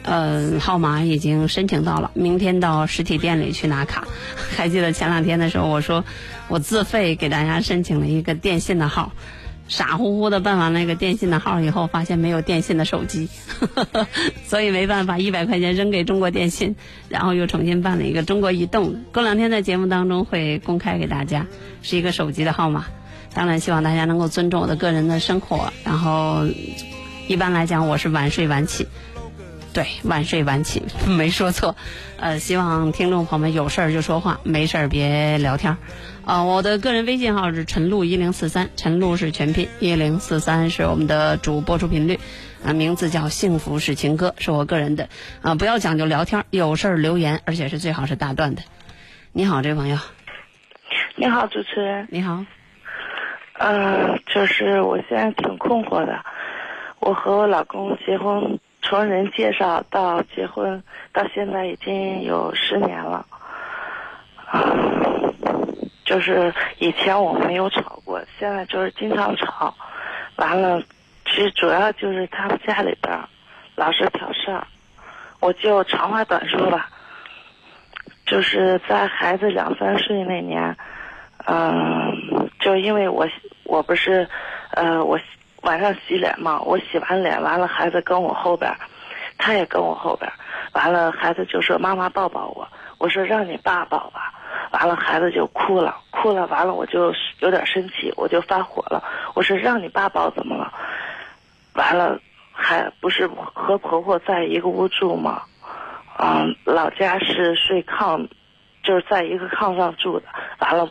呃，号码已经申请到了，明天到实体店里去拿卡。<laughs> 还记得前两天的时候，我说我自费给大家申请了一个电信的号。傻乎乎的办完那个电信的号以后，发现没有电信的手机，<laughs> 所以没办法，一百块钱扔给中国电信，然后又重新办了一个中国移动。过两天在节目当中会公开给大家，是一个手机的号码。当然，希望大家能够尊重我的个人的生活。然后，一般来讲，我是晚睡晚起，对，晚睡晚起 <laughs> 没说错。呃，希望听众朋友们有事儿就说话，没事儿别聊天儿。啊、我的个人微信号是陈露一零四三，陈露是全拼，一零四三是我们的主播出频率，啊、名字叫幸福是情歌，是我个人的，啊、不要讲究聊天儿，有事儿留言，而且是最好是大段的。你好，这位朋友，你好，主持人。你好，呃，就是我现在挺困惑的。我和我老公结婚，从人介绍到结婚，到现在已经有十年了。啊，就是以前我没有吵过，现在就是经常吵。完了，其实主要就是他们家里边老是挑事儿。我就长话短说吧，就是在孩子两三岁那年，嗯，就因为我我不是，呃，我晚上洗脸嘛，我洗完脸完了，孩子跟我后边，他也跟我后边，完了孩子就说妈妈抱抱我，我说让你爸抱吧，完了孩子就哭了，哭了完了我就有点生气，我就发火了，我说让你爸抱怎么了？完了还不是和婆婆在一个屋住吗？嗯，老家是睡炕，就是在一个炕上住的。完了，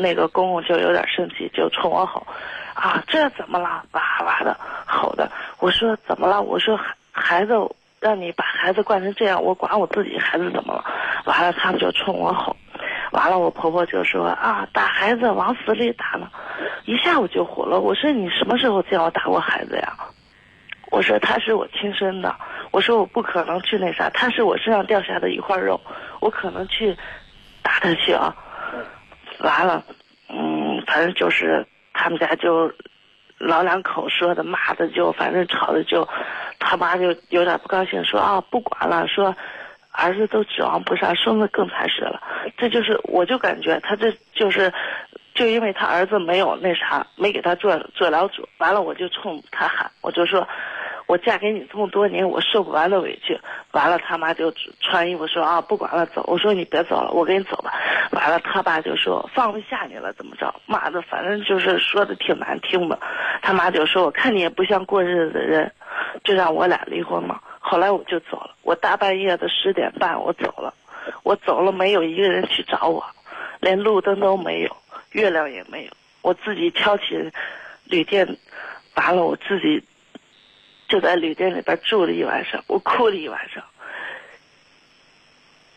那个公公就有点生气，就冲我吼：“啊，这怎么了？”哇哇的吼的。我说怎么了？我说孩孩子让你把孩子惯成这样，我管我自己孩子怎么了？完了，他们就冲我吼。完了，我婆婆就说啊，打孩子往死里打呢，一下我就火了。我说你什么时候见我打过孩子呀？我说他是我亲生的，我说我不可能去那啥，他是我身上掉下的一块肉，我可能去打他去啊。完了，嗯，反正就是他们家就老两口说的骂的就反正吵的就，他妈就有点不高兴，说啊不管了，说儿子都指望不上，孙子更才是了。这就是我就感觉他这就是。就因为他儿子没有那啥，没给他做做了主，完了我就冲他喊，我就说，我嫁给你这么多年，我受不完的委屈。完了他妈就穿衣服说啊，不管了，走。我说你别走了，我跟你走吧。完了他爸就说放不下你了，怎么着？骂的反正就是说的挺难听的。他妈就说我看你也不像过日子的人，就让我俩离婚嘛。后来我就走了，我大半夜的十点半我走了，我走了没有一个人去找我，连路灯都没有。月亮也没有，我自己挑起旅店，完了我自己就在旅店里边住了一晚上，我哭了一晚上。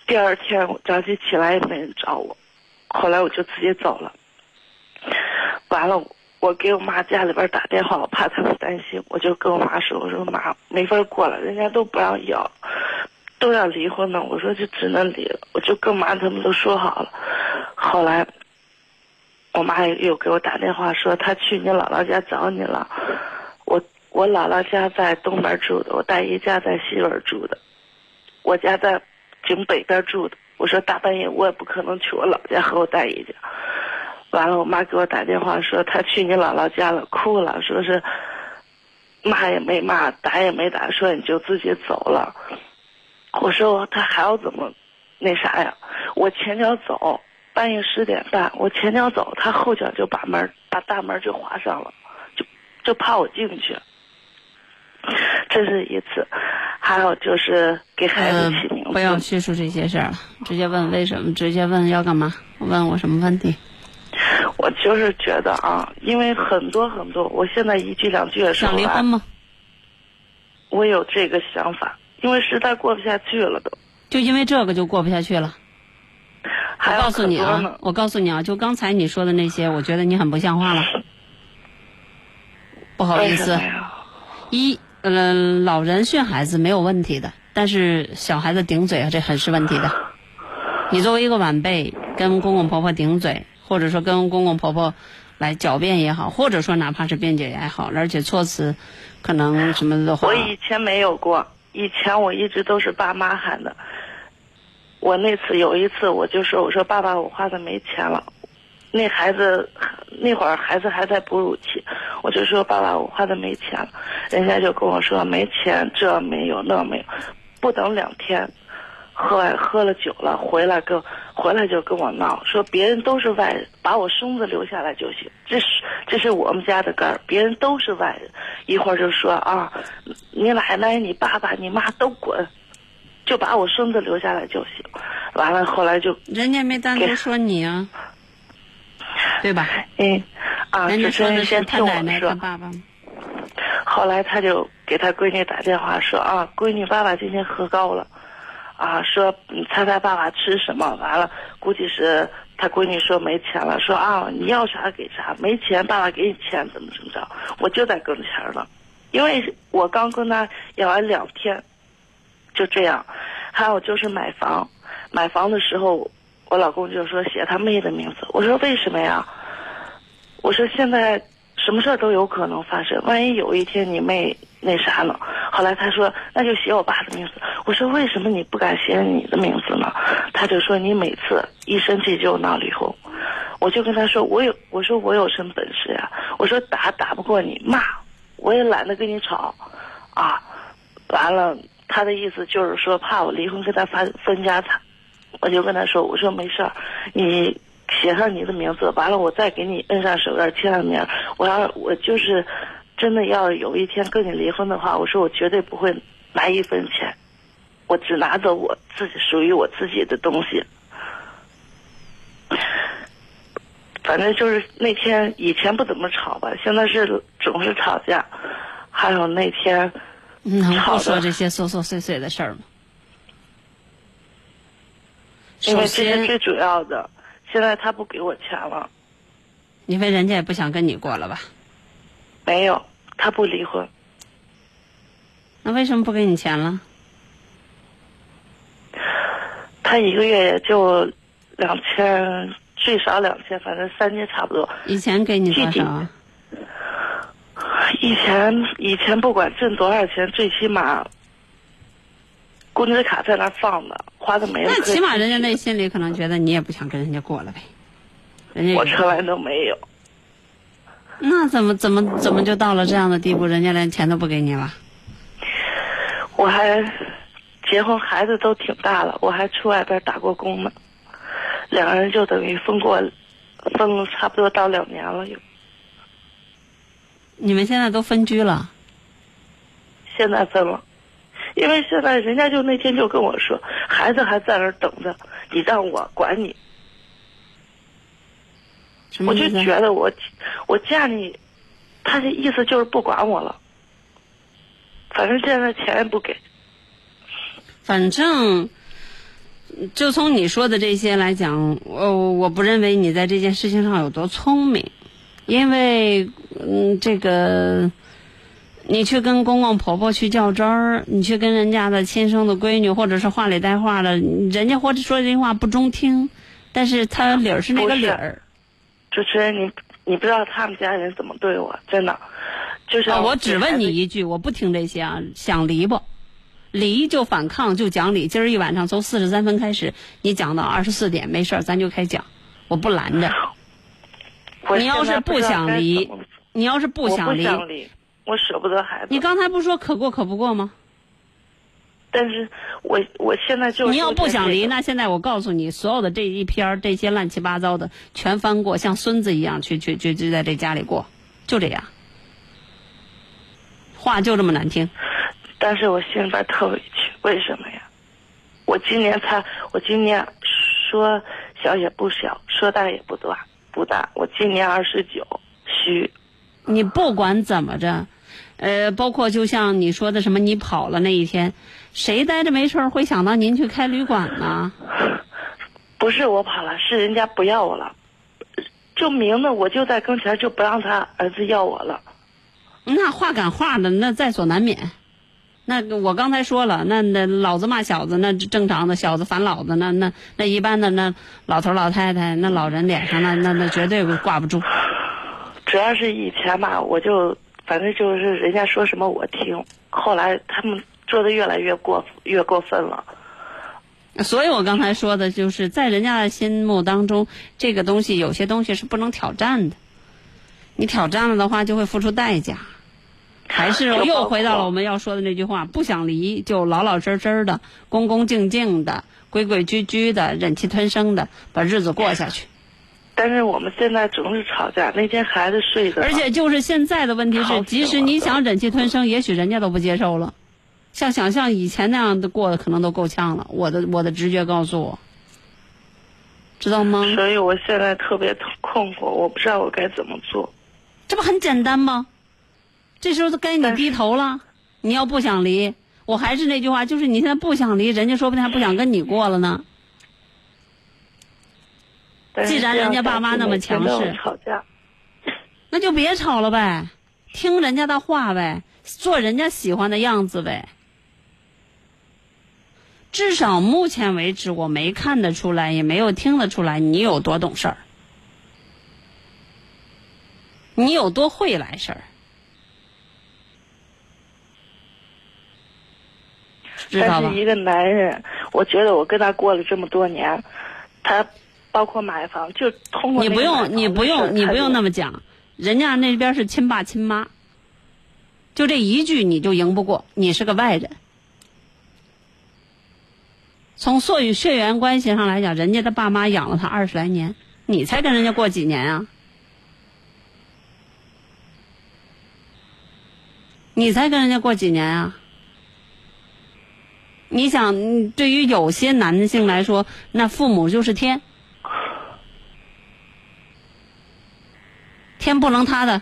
第二天我早起起来也没人找我，后来我就直接走了。完了，我给我妈家里边打电话，我怕他们担心，我就跟我妈说：“我说妈，没法过了，人家都不让要，都要离婚了。”我说就只能离了，我就跟妈他们都说好了。后来。我妈又给我打电话说，她去你姥姥家找你了。我姥姥家在东边住的，我大姨家在西边住的，我家在井北边住的。我说大半夜我也不可能去我姥家和我大姨家。完了，我妈给我打电话说她去你姥姥家了，哭了，说是骂也没骂，打也没打，说你就自己走了。我说她还要怎么那啥呀？我前脚走。半夜十点半，我前脚走，他后脚就把门把大门就划上了，就就怕我进去。这是一次，还有就是给孩子起名字。呃、不要叙述这些事儿了，直接问为什么，直接问要干嘛，问我什么问题？我就是觉得啊，因为很多很多，我现在一句两句也说想离婚吗？我有这个想法，因为实在过不下去了都。就因为这个就过不下去了。我告诉你啊，我告诉你啊，就刚才你说的那些，我觉得你很不像话了。<laughs> 不好意思为呃，老人训孩子没有问题的，但是小孩子顶嘴，这很是问题的。你作为一个晚辈，跟公公婆婆顶嘴，或者说跟公公婆婆来狡辩也好，或者说哪怕是辩解也好，而且措辞可能什么的话我，以前没有过，以前我一直都是爸妈喊的。我那次有一次，我就说：“我说爸爸，我花的没钱了。”那孩子那会儿孩子还在哺乳期，我就说：“爸爸，我花的没钱了。”人家就跟我说：“没钱，这没有那没有。”不等两天，喝完喝了酒了，回来跟回来就跟我闹，说别人都是外人，把我孙子留下来就行。这是这是我们家的根儿，别人都是外人。一会儿就说啊，你奶奶、你爸爸、你妈都滚，就把我孙子留下来就行。完了后来就人家没单独说你啊，对吧？嗯啊，人家说的是主持人先听我说他。爸爸。后来他就给他闺女打电话说啊，闺女爸爸今天喝高了，啊，说你猜猜爸爸吃什么？完了，估计是他闺女说没钱了，说啊你要啥给啥，没钱爸爸给你钱，怎么怎么着？我就在跟前了，因为我刚跟他要完两天，就这样。还有就是买房，买房的时候，我老公就说写他妹的名字，我说为什么呀？我说现在什么事儿都有可能发生，万一有一天你妹那啥呢？后来他说那就写我爸的名字。我说为什么你不敢写你的名字呢？他就说你每次一生气就闹离婚。我就跟他说我有，我说我有什么本事呀？我说打打不过你，骂我也懒得跟你吵，啊，完了他的意思就是说怕我离婚跟他分分家产。我就跟他说，我说没事儿，你写上你的名字，完了我再给你摁上手印签上名。我要我就是真的要有一天跟你离婚的话，我说我绝对不会拿一分钱，我只拿走我自己属于我自己的东西。反正就是那天以前不怎么吵吧，现在是总是吵架。还有那天能不说这些琐琐碎碎的事儿吗？因为，这是最主要的，现在他不给我钱了，因为人家也不想跟你过了吧？没有，他不离婚。那为什么不给你钱了？他一个月也就两千，最少两千，反正三千差不多。以前给你多少啊？以前以前不管挣多少钱，最起码工资卡在那放着，花的没了。那起码人家那内心里可能觉得你也不想跟人家过了呗。人家我从来都没有。那怎么怎么怎么就到了这样的地步，人家连钱都不给你了？我还结婚，孩子都挺大了，我还出外边打过工呢。两个人就等于分过，分了差不多到两年了，有你们现在都分居了，现在分了。因为现在人家就那天就跟我说，孩子还在那儿等着，你让我管你。我就？觉得我我嫁你，他的意思就是不管我了。反正现在钱也不给，反正，就从你说的这些来讲，我我不认为你在这件事情上有多聪明，因为嗯，这个你去跟公公婆婆去较真儿，你去跟人家的亲生的闺女，或者是话里带话的，人家或者说这句话不中听，但是他理儿是那个理儿。主持人你你不知道他们家人怎么对我，真的，就是、啊，我只问你一句，我不听这些啊，想离不？离就反抗就讲理。今儿一晚上从四十三分开始，你讲到二十四点，没事儿，咱就开讲，我不拦着。你要是不想离你要是不想离，我舍不得孩子。你刚才不说可过可不过吗？但是我我现在就是你要不想离，那现在我告诉你，所有的这一篇儿这些乱七八糟的全翻过，像孙子一样去去去就在这家里过，就这样。话就这么难听。但是我心里边特委屈，为什么呀？我今年才，我今年说小也不小，说大也不大不大，我今年二十九，虚。你不管怎么着，呃，包括就像你说的什么，你跑了那一天，谁待着没事儿会想到您去开旅馆呢？不是我跑了，是人家不要我了，就明的我就在跟前，就不让他儿子要我了。那话赶话的，那在所难免。那我刚才说了，那那老子骂小子，那正常的；小子烦老子，那那那一般的那老头老太太，那老人脸上那那那绝对挂不住。主要是以前吧，我就反正就是人家说什么我听，后来他们做的越来越过越过分了。所以我刚才说的就是，在人家的心目当中，这个东西有些东西是不能挑战的。你挑战了的话，就会付出代价。还是 <laughs> 又回到了我们要说的那句话：不想离就老老实实的、恭恭敬敬的、规规矩矩的、忍气吞声的把日子过下去。但是我们现在总是吵架，那天孩子睡着，而且就是现在的问题是，即使你想忍气吞声，也许人家都不接受了。像想像以前那样的过的，可能都够呛了。我的我的直觉告诉我，知道吗？所以我现在特别困惑，我不知道我该怎么做。这不很简单吗？这时候都该你低头了。你要不想离，我还是那句话，就是你现在不想离，人家说不定还不想跟你过了呢。既然人家爸妈那么强势吵架，那就别吵了呗，听人家的话呗，做人家喜欢的样子呗。至少目前为止，我没看得出来，也没有听得出来你有多懂事儿，你有多会来事儿，知道吧但是？一个男人，我觉得我跟他过了这么多年，他包括买房，就通过你不用，你不用，你不用那么。讲，人家那边是亲爸亲妈，就这一句你就赢不过，你是个外人。从所与血缘关系上来讲，人家的爸妈养了他二十来年，你才跟人家过几年啊？你才跟人家过几年啊？你想，嗯对于有些男性来说，那父母就是天，天不能塌的，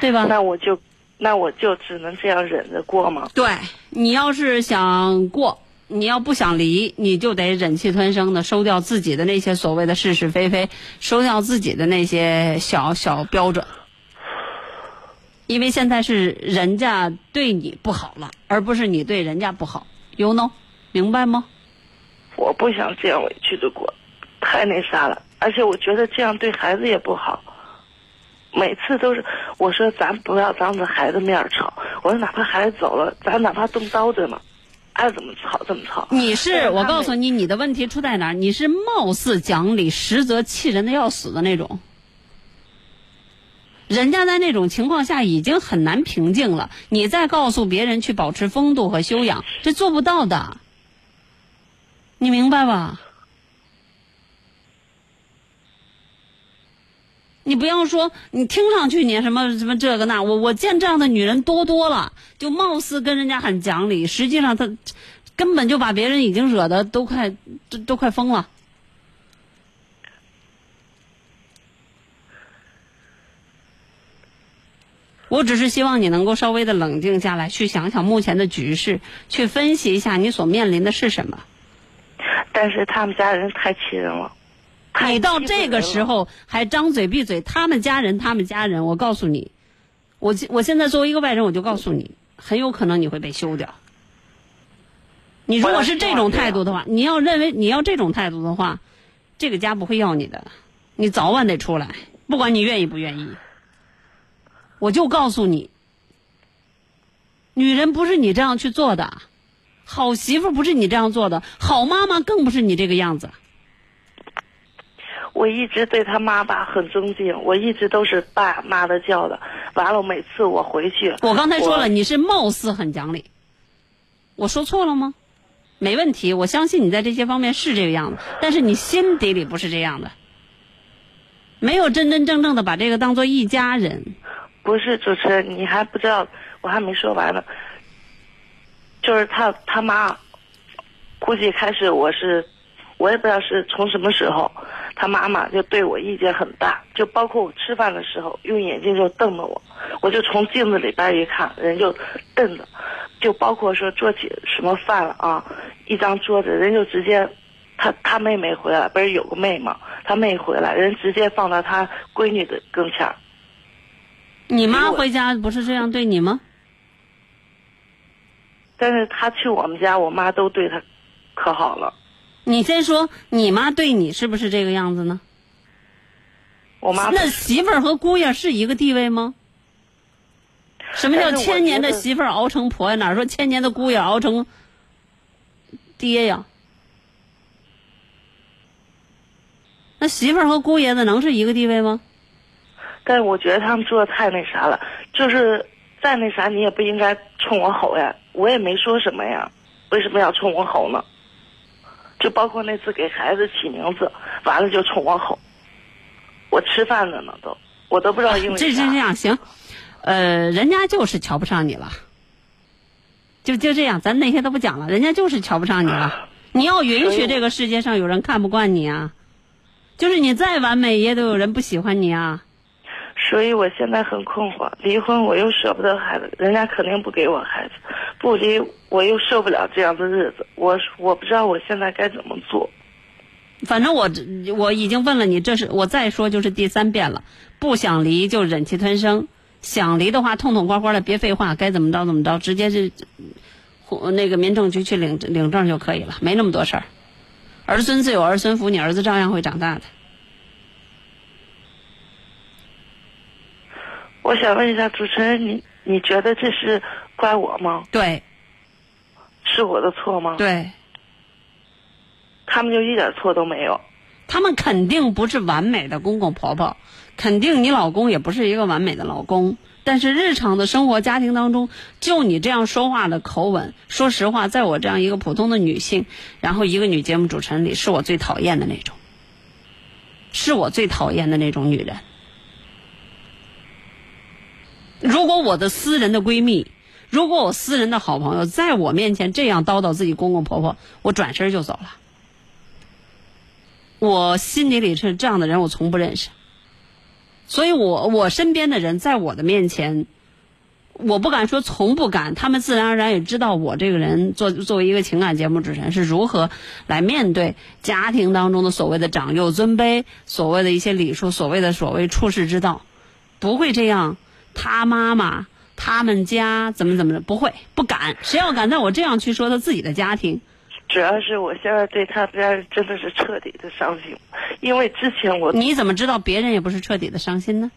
对吧？那我就，那我就只能这样忍着过吗？对你要是想过，你要不想离，你就得忍气吞声的收掉自己的那些所谓的是是非非，收掉自己的那些小小标准。因为现在是人家对你不好了，而不是你对人家不好，you know，明白吗？我不想这样委屈的过，太那啥了。而且我觉得这样对孩子也不好。每次都是我说咱不要当着孩子面吵，我说哪怕孩子走了，咱哪怕动刀子嘛，爱怎么吵怎么吵。你是我告诉你，你，你的问题出在哪儿？你是貌似讲理，实则气人的要死的那种。人家在那种情况下已经很难平静了，你再告诉别人去保持风度和修养，这做不到的。你明白吧？你不要说，你听上去你什么什么这个那，我我见这样的女人多多了，就貌似跟人家很讲理，实际上她根本就把别人已经惹得都快都都快疯了。我只是希望你能够稍微的冷静下来，去想想目前的局势，去分析一下你所面临的是什么。但是他们家人太气人了。太你到这个时，候还张嘴闭嘴，他们家人，他们家人，我告诉你，我我现在作为一个外人，我就告诉你，很有可能你会被休掉。你如果是这种态度的话，你要认为你要这种态度的话，这个家不会要你的，你早晚得出来，不管你愿意不愿意。我就告诉你，女人不是你这样去做的，好媳妇不是你这样做的，好妈妈更不是你这个样子。我一直对他妈吧很尊敬，我一直都是爸妈的叫的。完了，每次我回去，我刚才说了，你是貌似很讲理，我说错了吗？没问题，我相信你在这些方面是这个样子，但是你心底里不是这样的，没有真真正正的把这个当做一家人。不是主持人，你还不知道，我还没说完呢。就是他他妈，估计开始我是，我也不知道是从什么时候，他妈妈就对我意见很大，就包括我吃饭的时候，用眼睛就瞪着我，我就从镜子里边一看，人就瞪着，就包括说做起什么饭了啊，一张桌子，人就直接，他他妹妹回来，不是有个妹吗？他妹回来，人直接放到他闺女的跟前儿。你妈回家不是这样对你吗？但是他去我们家，我妈都对他可好了。你先说，你妈对你是不是这个样子呢？我妈那媳妇儿和姑爷是一个地位吗？什么叫千年的媳妇儿熬成婆呀？哪说千年的姑爷熬成爹呀？那媳妇儿和姑爷子能是一个地位吗？但是我觉得他们做的太那啥了，就是再那啥，你也不应该冲我吼呀，我也没说什么呀，为什么要冲我吼呢？就包括那次给孩子起名字，完了就冲我吼，我吃饭了呢都，我都不知道因为这这这样行，呃，人家就是瞧不上你了，就就这样，咱那些都不讲了，人家就是瞧不上你了。<laughs> 你要允许这个世界上有人看不惯你啊，就是你再完美，也得有人不喜欢你啊。所以我现在很困惑，离婚我又舍不得孩子，人家肯定不给我孩子，不离我又受不了这样的日子，我我不知道我现在该怎么做。反正我我已经问了你，这是我再说就是第三遍了。不想离就忍气吞声，想离的话痛痛快快的，别废话，该怎么着怎么着，直接是那个民政局去领领证就可以了，没那么多事儿。儿孙自有儿孙福，你儿子照样会长大的。我想问一下主持人，你你觉得这是怪我吗？对是我的错吗？，对，他们就一点错都没有。他们肯定不是完美的公公婆婆，肯定你老公也不是一个完美的老公。但是日常的生活家庭当中，就你这样说话的口吻，说实话，在我这样一个普通的女性，然后一个女节目主持人里，是我最讨厌的那种，是我最讨厌的那种女人。如果我的私人的闺蜜，如果我私人的好朋友在我面前这样叨叨自己公公婆婆，我转身就走了。我心底里是这样的人，我从不认识。所以我我身边的人在我的面前，我不敢说从不敢，他们自然而然也知道我这个人作作为一个情感节目主持人是如何来面对家庭当中的所谓的长幼尊卑，所谓的一些礼数，所谓的所谓处世之道，不会这样。他妈妈他们家怎么怎么的，不会不敢，谁要敢在我这样去说他自己的家庭，主要是我现在对他们家真的是彻底的伤心，因为之前我，你怎么知道别人也不是彻底的伤心呢？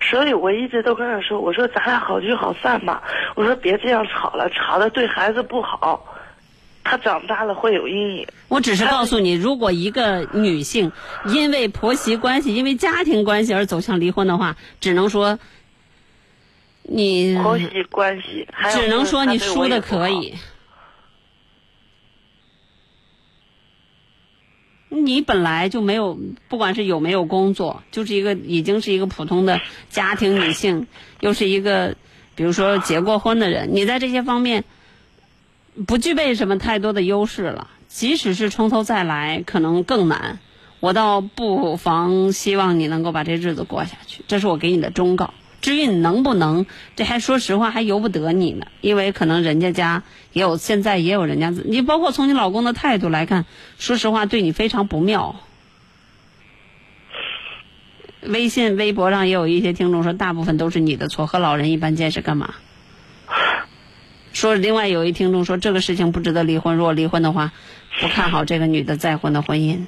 所以我一直都跟他说，我说咱俩好聚好散吧，我说别这样吵了，吵的对孩子不好，他长大了会有阴影。我只是告诉你，如果一个女性因为婆媳关系、因为家庭关系而走向离婚的话，只能说你婆媳关系，还只能说你输的可以。你本来就没有，不管是有没有工作，就是一个已经是一个普通的家庭女性，又是一个比如说结过婚的人，你在这些方面不具备什么太多的优势了。即使是从头再来，可能更难。我倒不妨希望你能够把这日子过下去，这是我给你的忠告。至于你能不能，这还说实话还由不得你呢，因为可能人家家也有，现在也有人家，你包括从你老公的态度来看，说实话对你非常不妙。微信、微博上也有一些听众说，大部分都是你的错，和老人一般见识干嘛？说另外有一听众说，这个事情不值得离婚，如果离婚的话，不看好这个女的再婚的婚姻。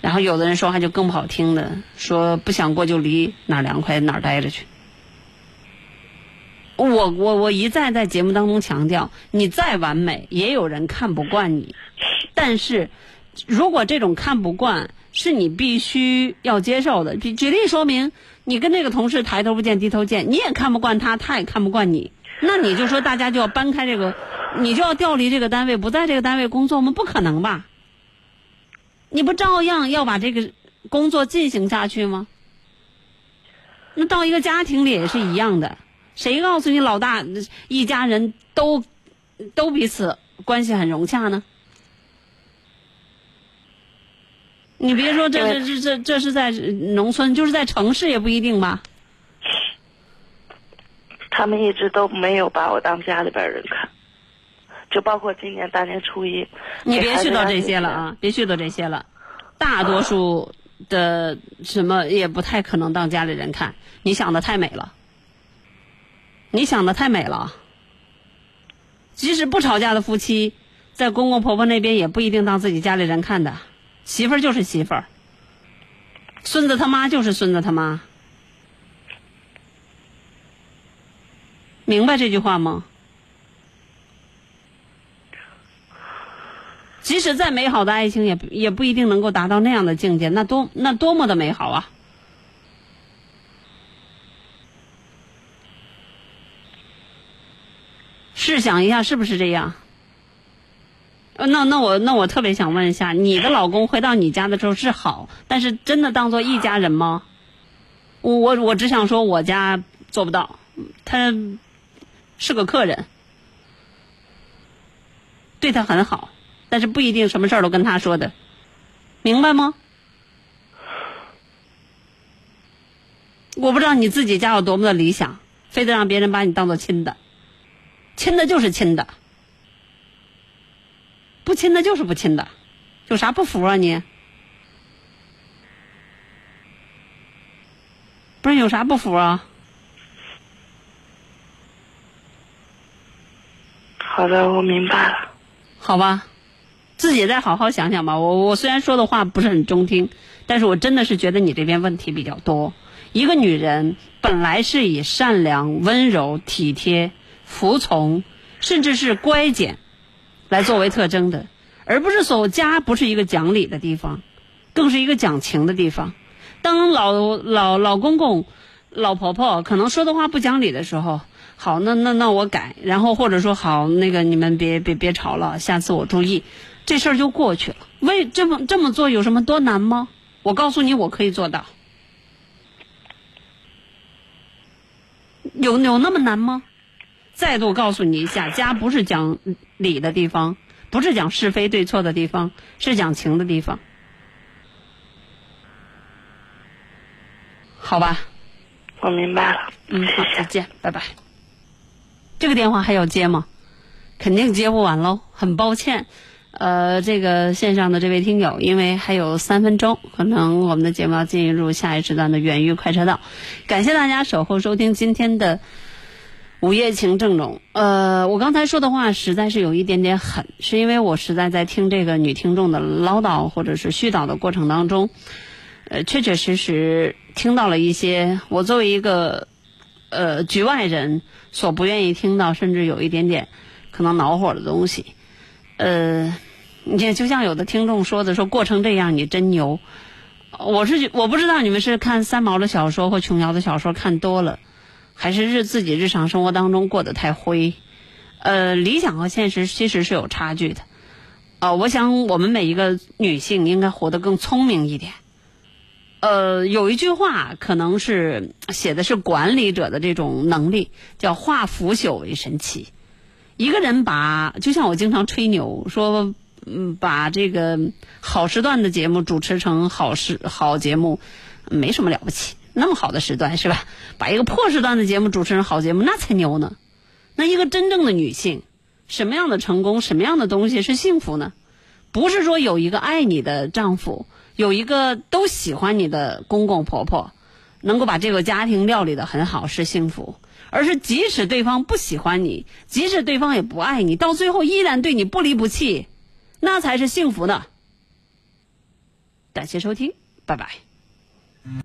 然后有的人说话就更不好听的，说不想过就离，哪凉快哪待着去。我我我一再在节目当中强调，你再完美，也有人看不惯你。但是，如果这种看不惯是你必须要接受的，举举例说明，你跟那个同事抬头不见低头见，你也看不惯他，他也看不惯你，那你就说大家就要搬开这个，你就要调离这个单位，不在这个单位工作吗？不可能吧？你不照样要把这个工作进行下去吗？那到一个家庭里也是一样的。谁告诉你老大一家人都都彼此关系很融洽呢？你别说这这这这这是在农村，就是在城市也不一定吧。他们一直都没有把我当家里边人看，就包括今年大年初一，你别絮叨这些了啊，别絮叨这些了。大多数的什么也不太可能当家里人看，你想的太美了，你想的太美了。即使不吵架的夫妻，在公公婆婆那边也不一定当自己家里人看的，媳妇儿就是媳妇儿，孙子他妈就是孙子他妈，明白这句话吗？即使再美好的爱情也，不也不一定能够达到那样的境界。那多那多么的美好啊！试想一下，是不是这样？那那我那我特别想问一下，你的老公回到你家的时候是好，但是真的当做一家人吗？我我我只想说，我家做不到，他是个客人，对他很好。但是不一定什么事儿都跟他说的，明白吗？我不知道你自己家有多么的理想，非得让别人把你当做亲的，亲的就是亲的，不亲的就是不亲的，有啥不服啊你？不是有啥不服啊？好的，我明白了。好吧。自己再好好想想吧。我我虽然说的话不是很中听，但是我真的是觉得你这边问题比较多。一个女人本来是以善良、温柔、体贴、服从，甚至是乖简来作为特征的，而不是说家不是一个讲理的地方，更是一个讲情的地方。当老老老公公、老婆婆可能说的话不讲理的时候，好，那那那我改，然后或者说好，那个你们别别别吵了，下次我注意。这事儿就过去了。为这么这么做有什么多难吗？我告诉你，我可以做到。有有那么难吗？再度告诉你一下，家不是讲理的地方，不是讲是非对错的地方，是讲情的地方。好吧，我明白了。嗯，好，再见，拜拜。这个电话还要接吗？肯定接不完喽，很抱歉。呃，这个线上的这位听友，因为还有三分钟，可能我们的节目要进入下一时段的远域快车道。感谢大家守候收听今天的午夜情正浓。呃，我刚才说的话实在是有一点点狠，是因为我实在在听这个女听众的唠叨或者是絮叨的过程当中，呃，确确实实听到了一些我作为一个呃局外人所不愿意听到，甚至有一点点可能恼火的东西。呃，你，就像有的听众说的，说过成这样你真牛。我是我不知道你们是看三毛的小说或琼瑶的小说看多了，还是日自己日常生活当中过得太灰。呃，理想和现实其实是有差距的。啊，我想我们每一个女性应该活得更聪明一点。呃，有一句话可能是写的是管理者的这种能力，叫化腐朽为神奇。一个人把，就像我经常吹牛说，嗯，把这个好时段的节目主持成好时好节目，没什么了不起。那么好的时段是吧？把一个破时段的节目主持成好节目，那才牛呢。那一个真正的女性，什么样的成功，什么样的东西是幸福呢？不是说有一个爱你的丈夫，有一个都喜欢你的公公婆婆，能够把这个家庭料理的很好是幸福。而是即使对方不喜欢你，即使对方也不爱你，到最后依然对你不离不弃，那才是幸福呢。感谢收听，拜拜。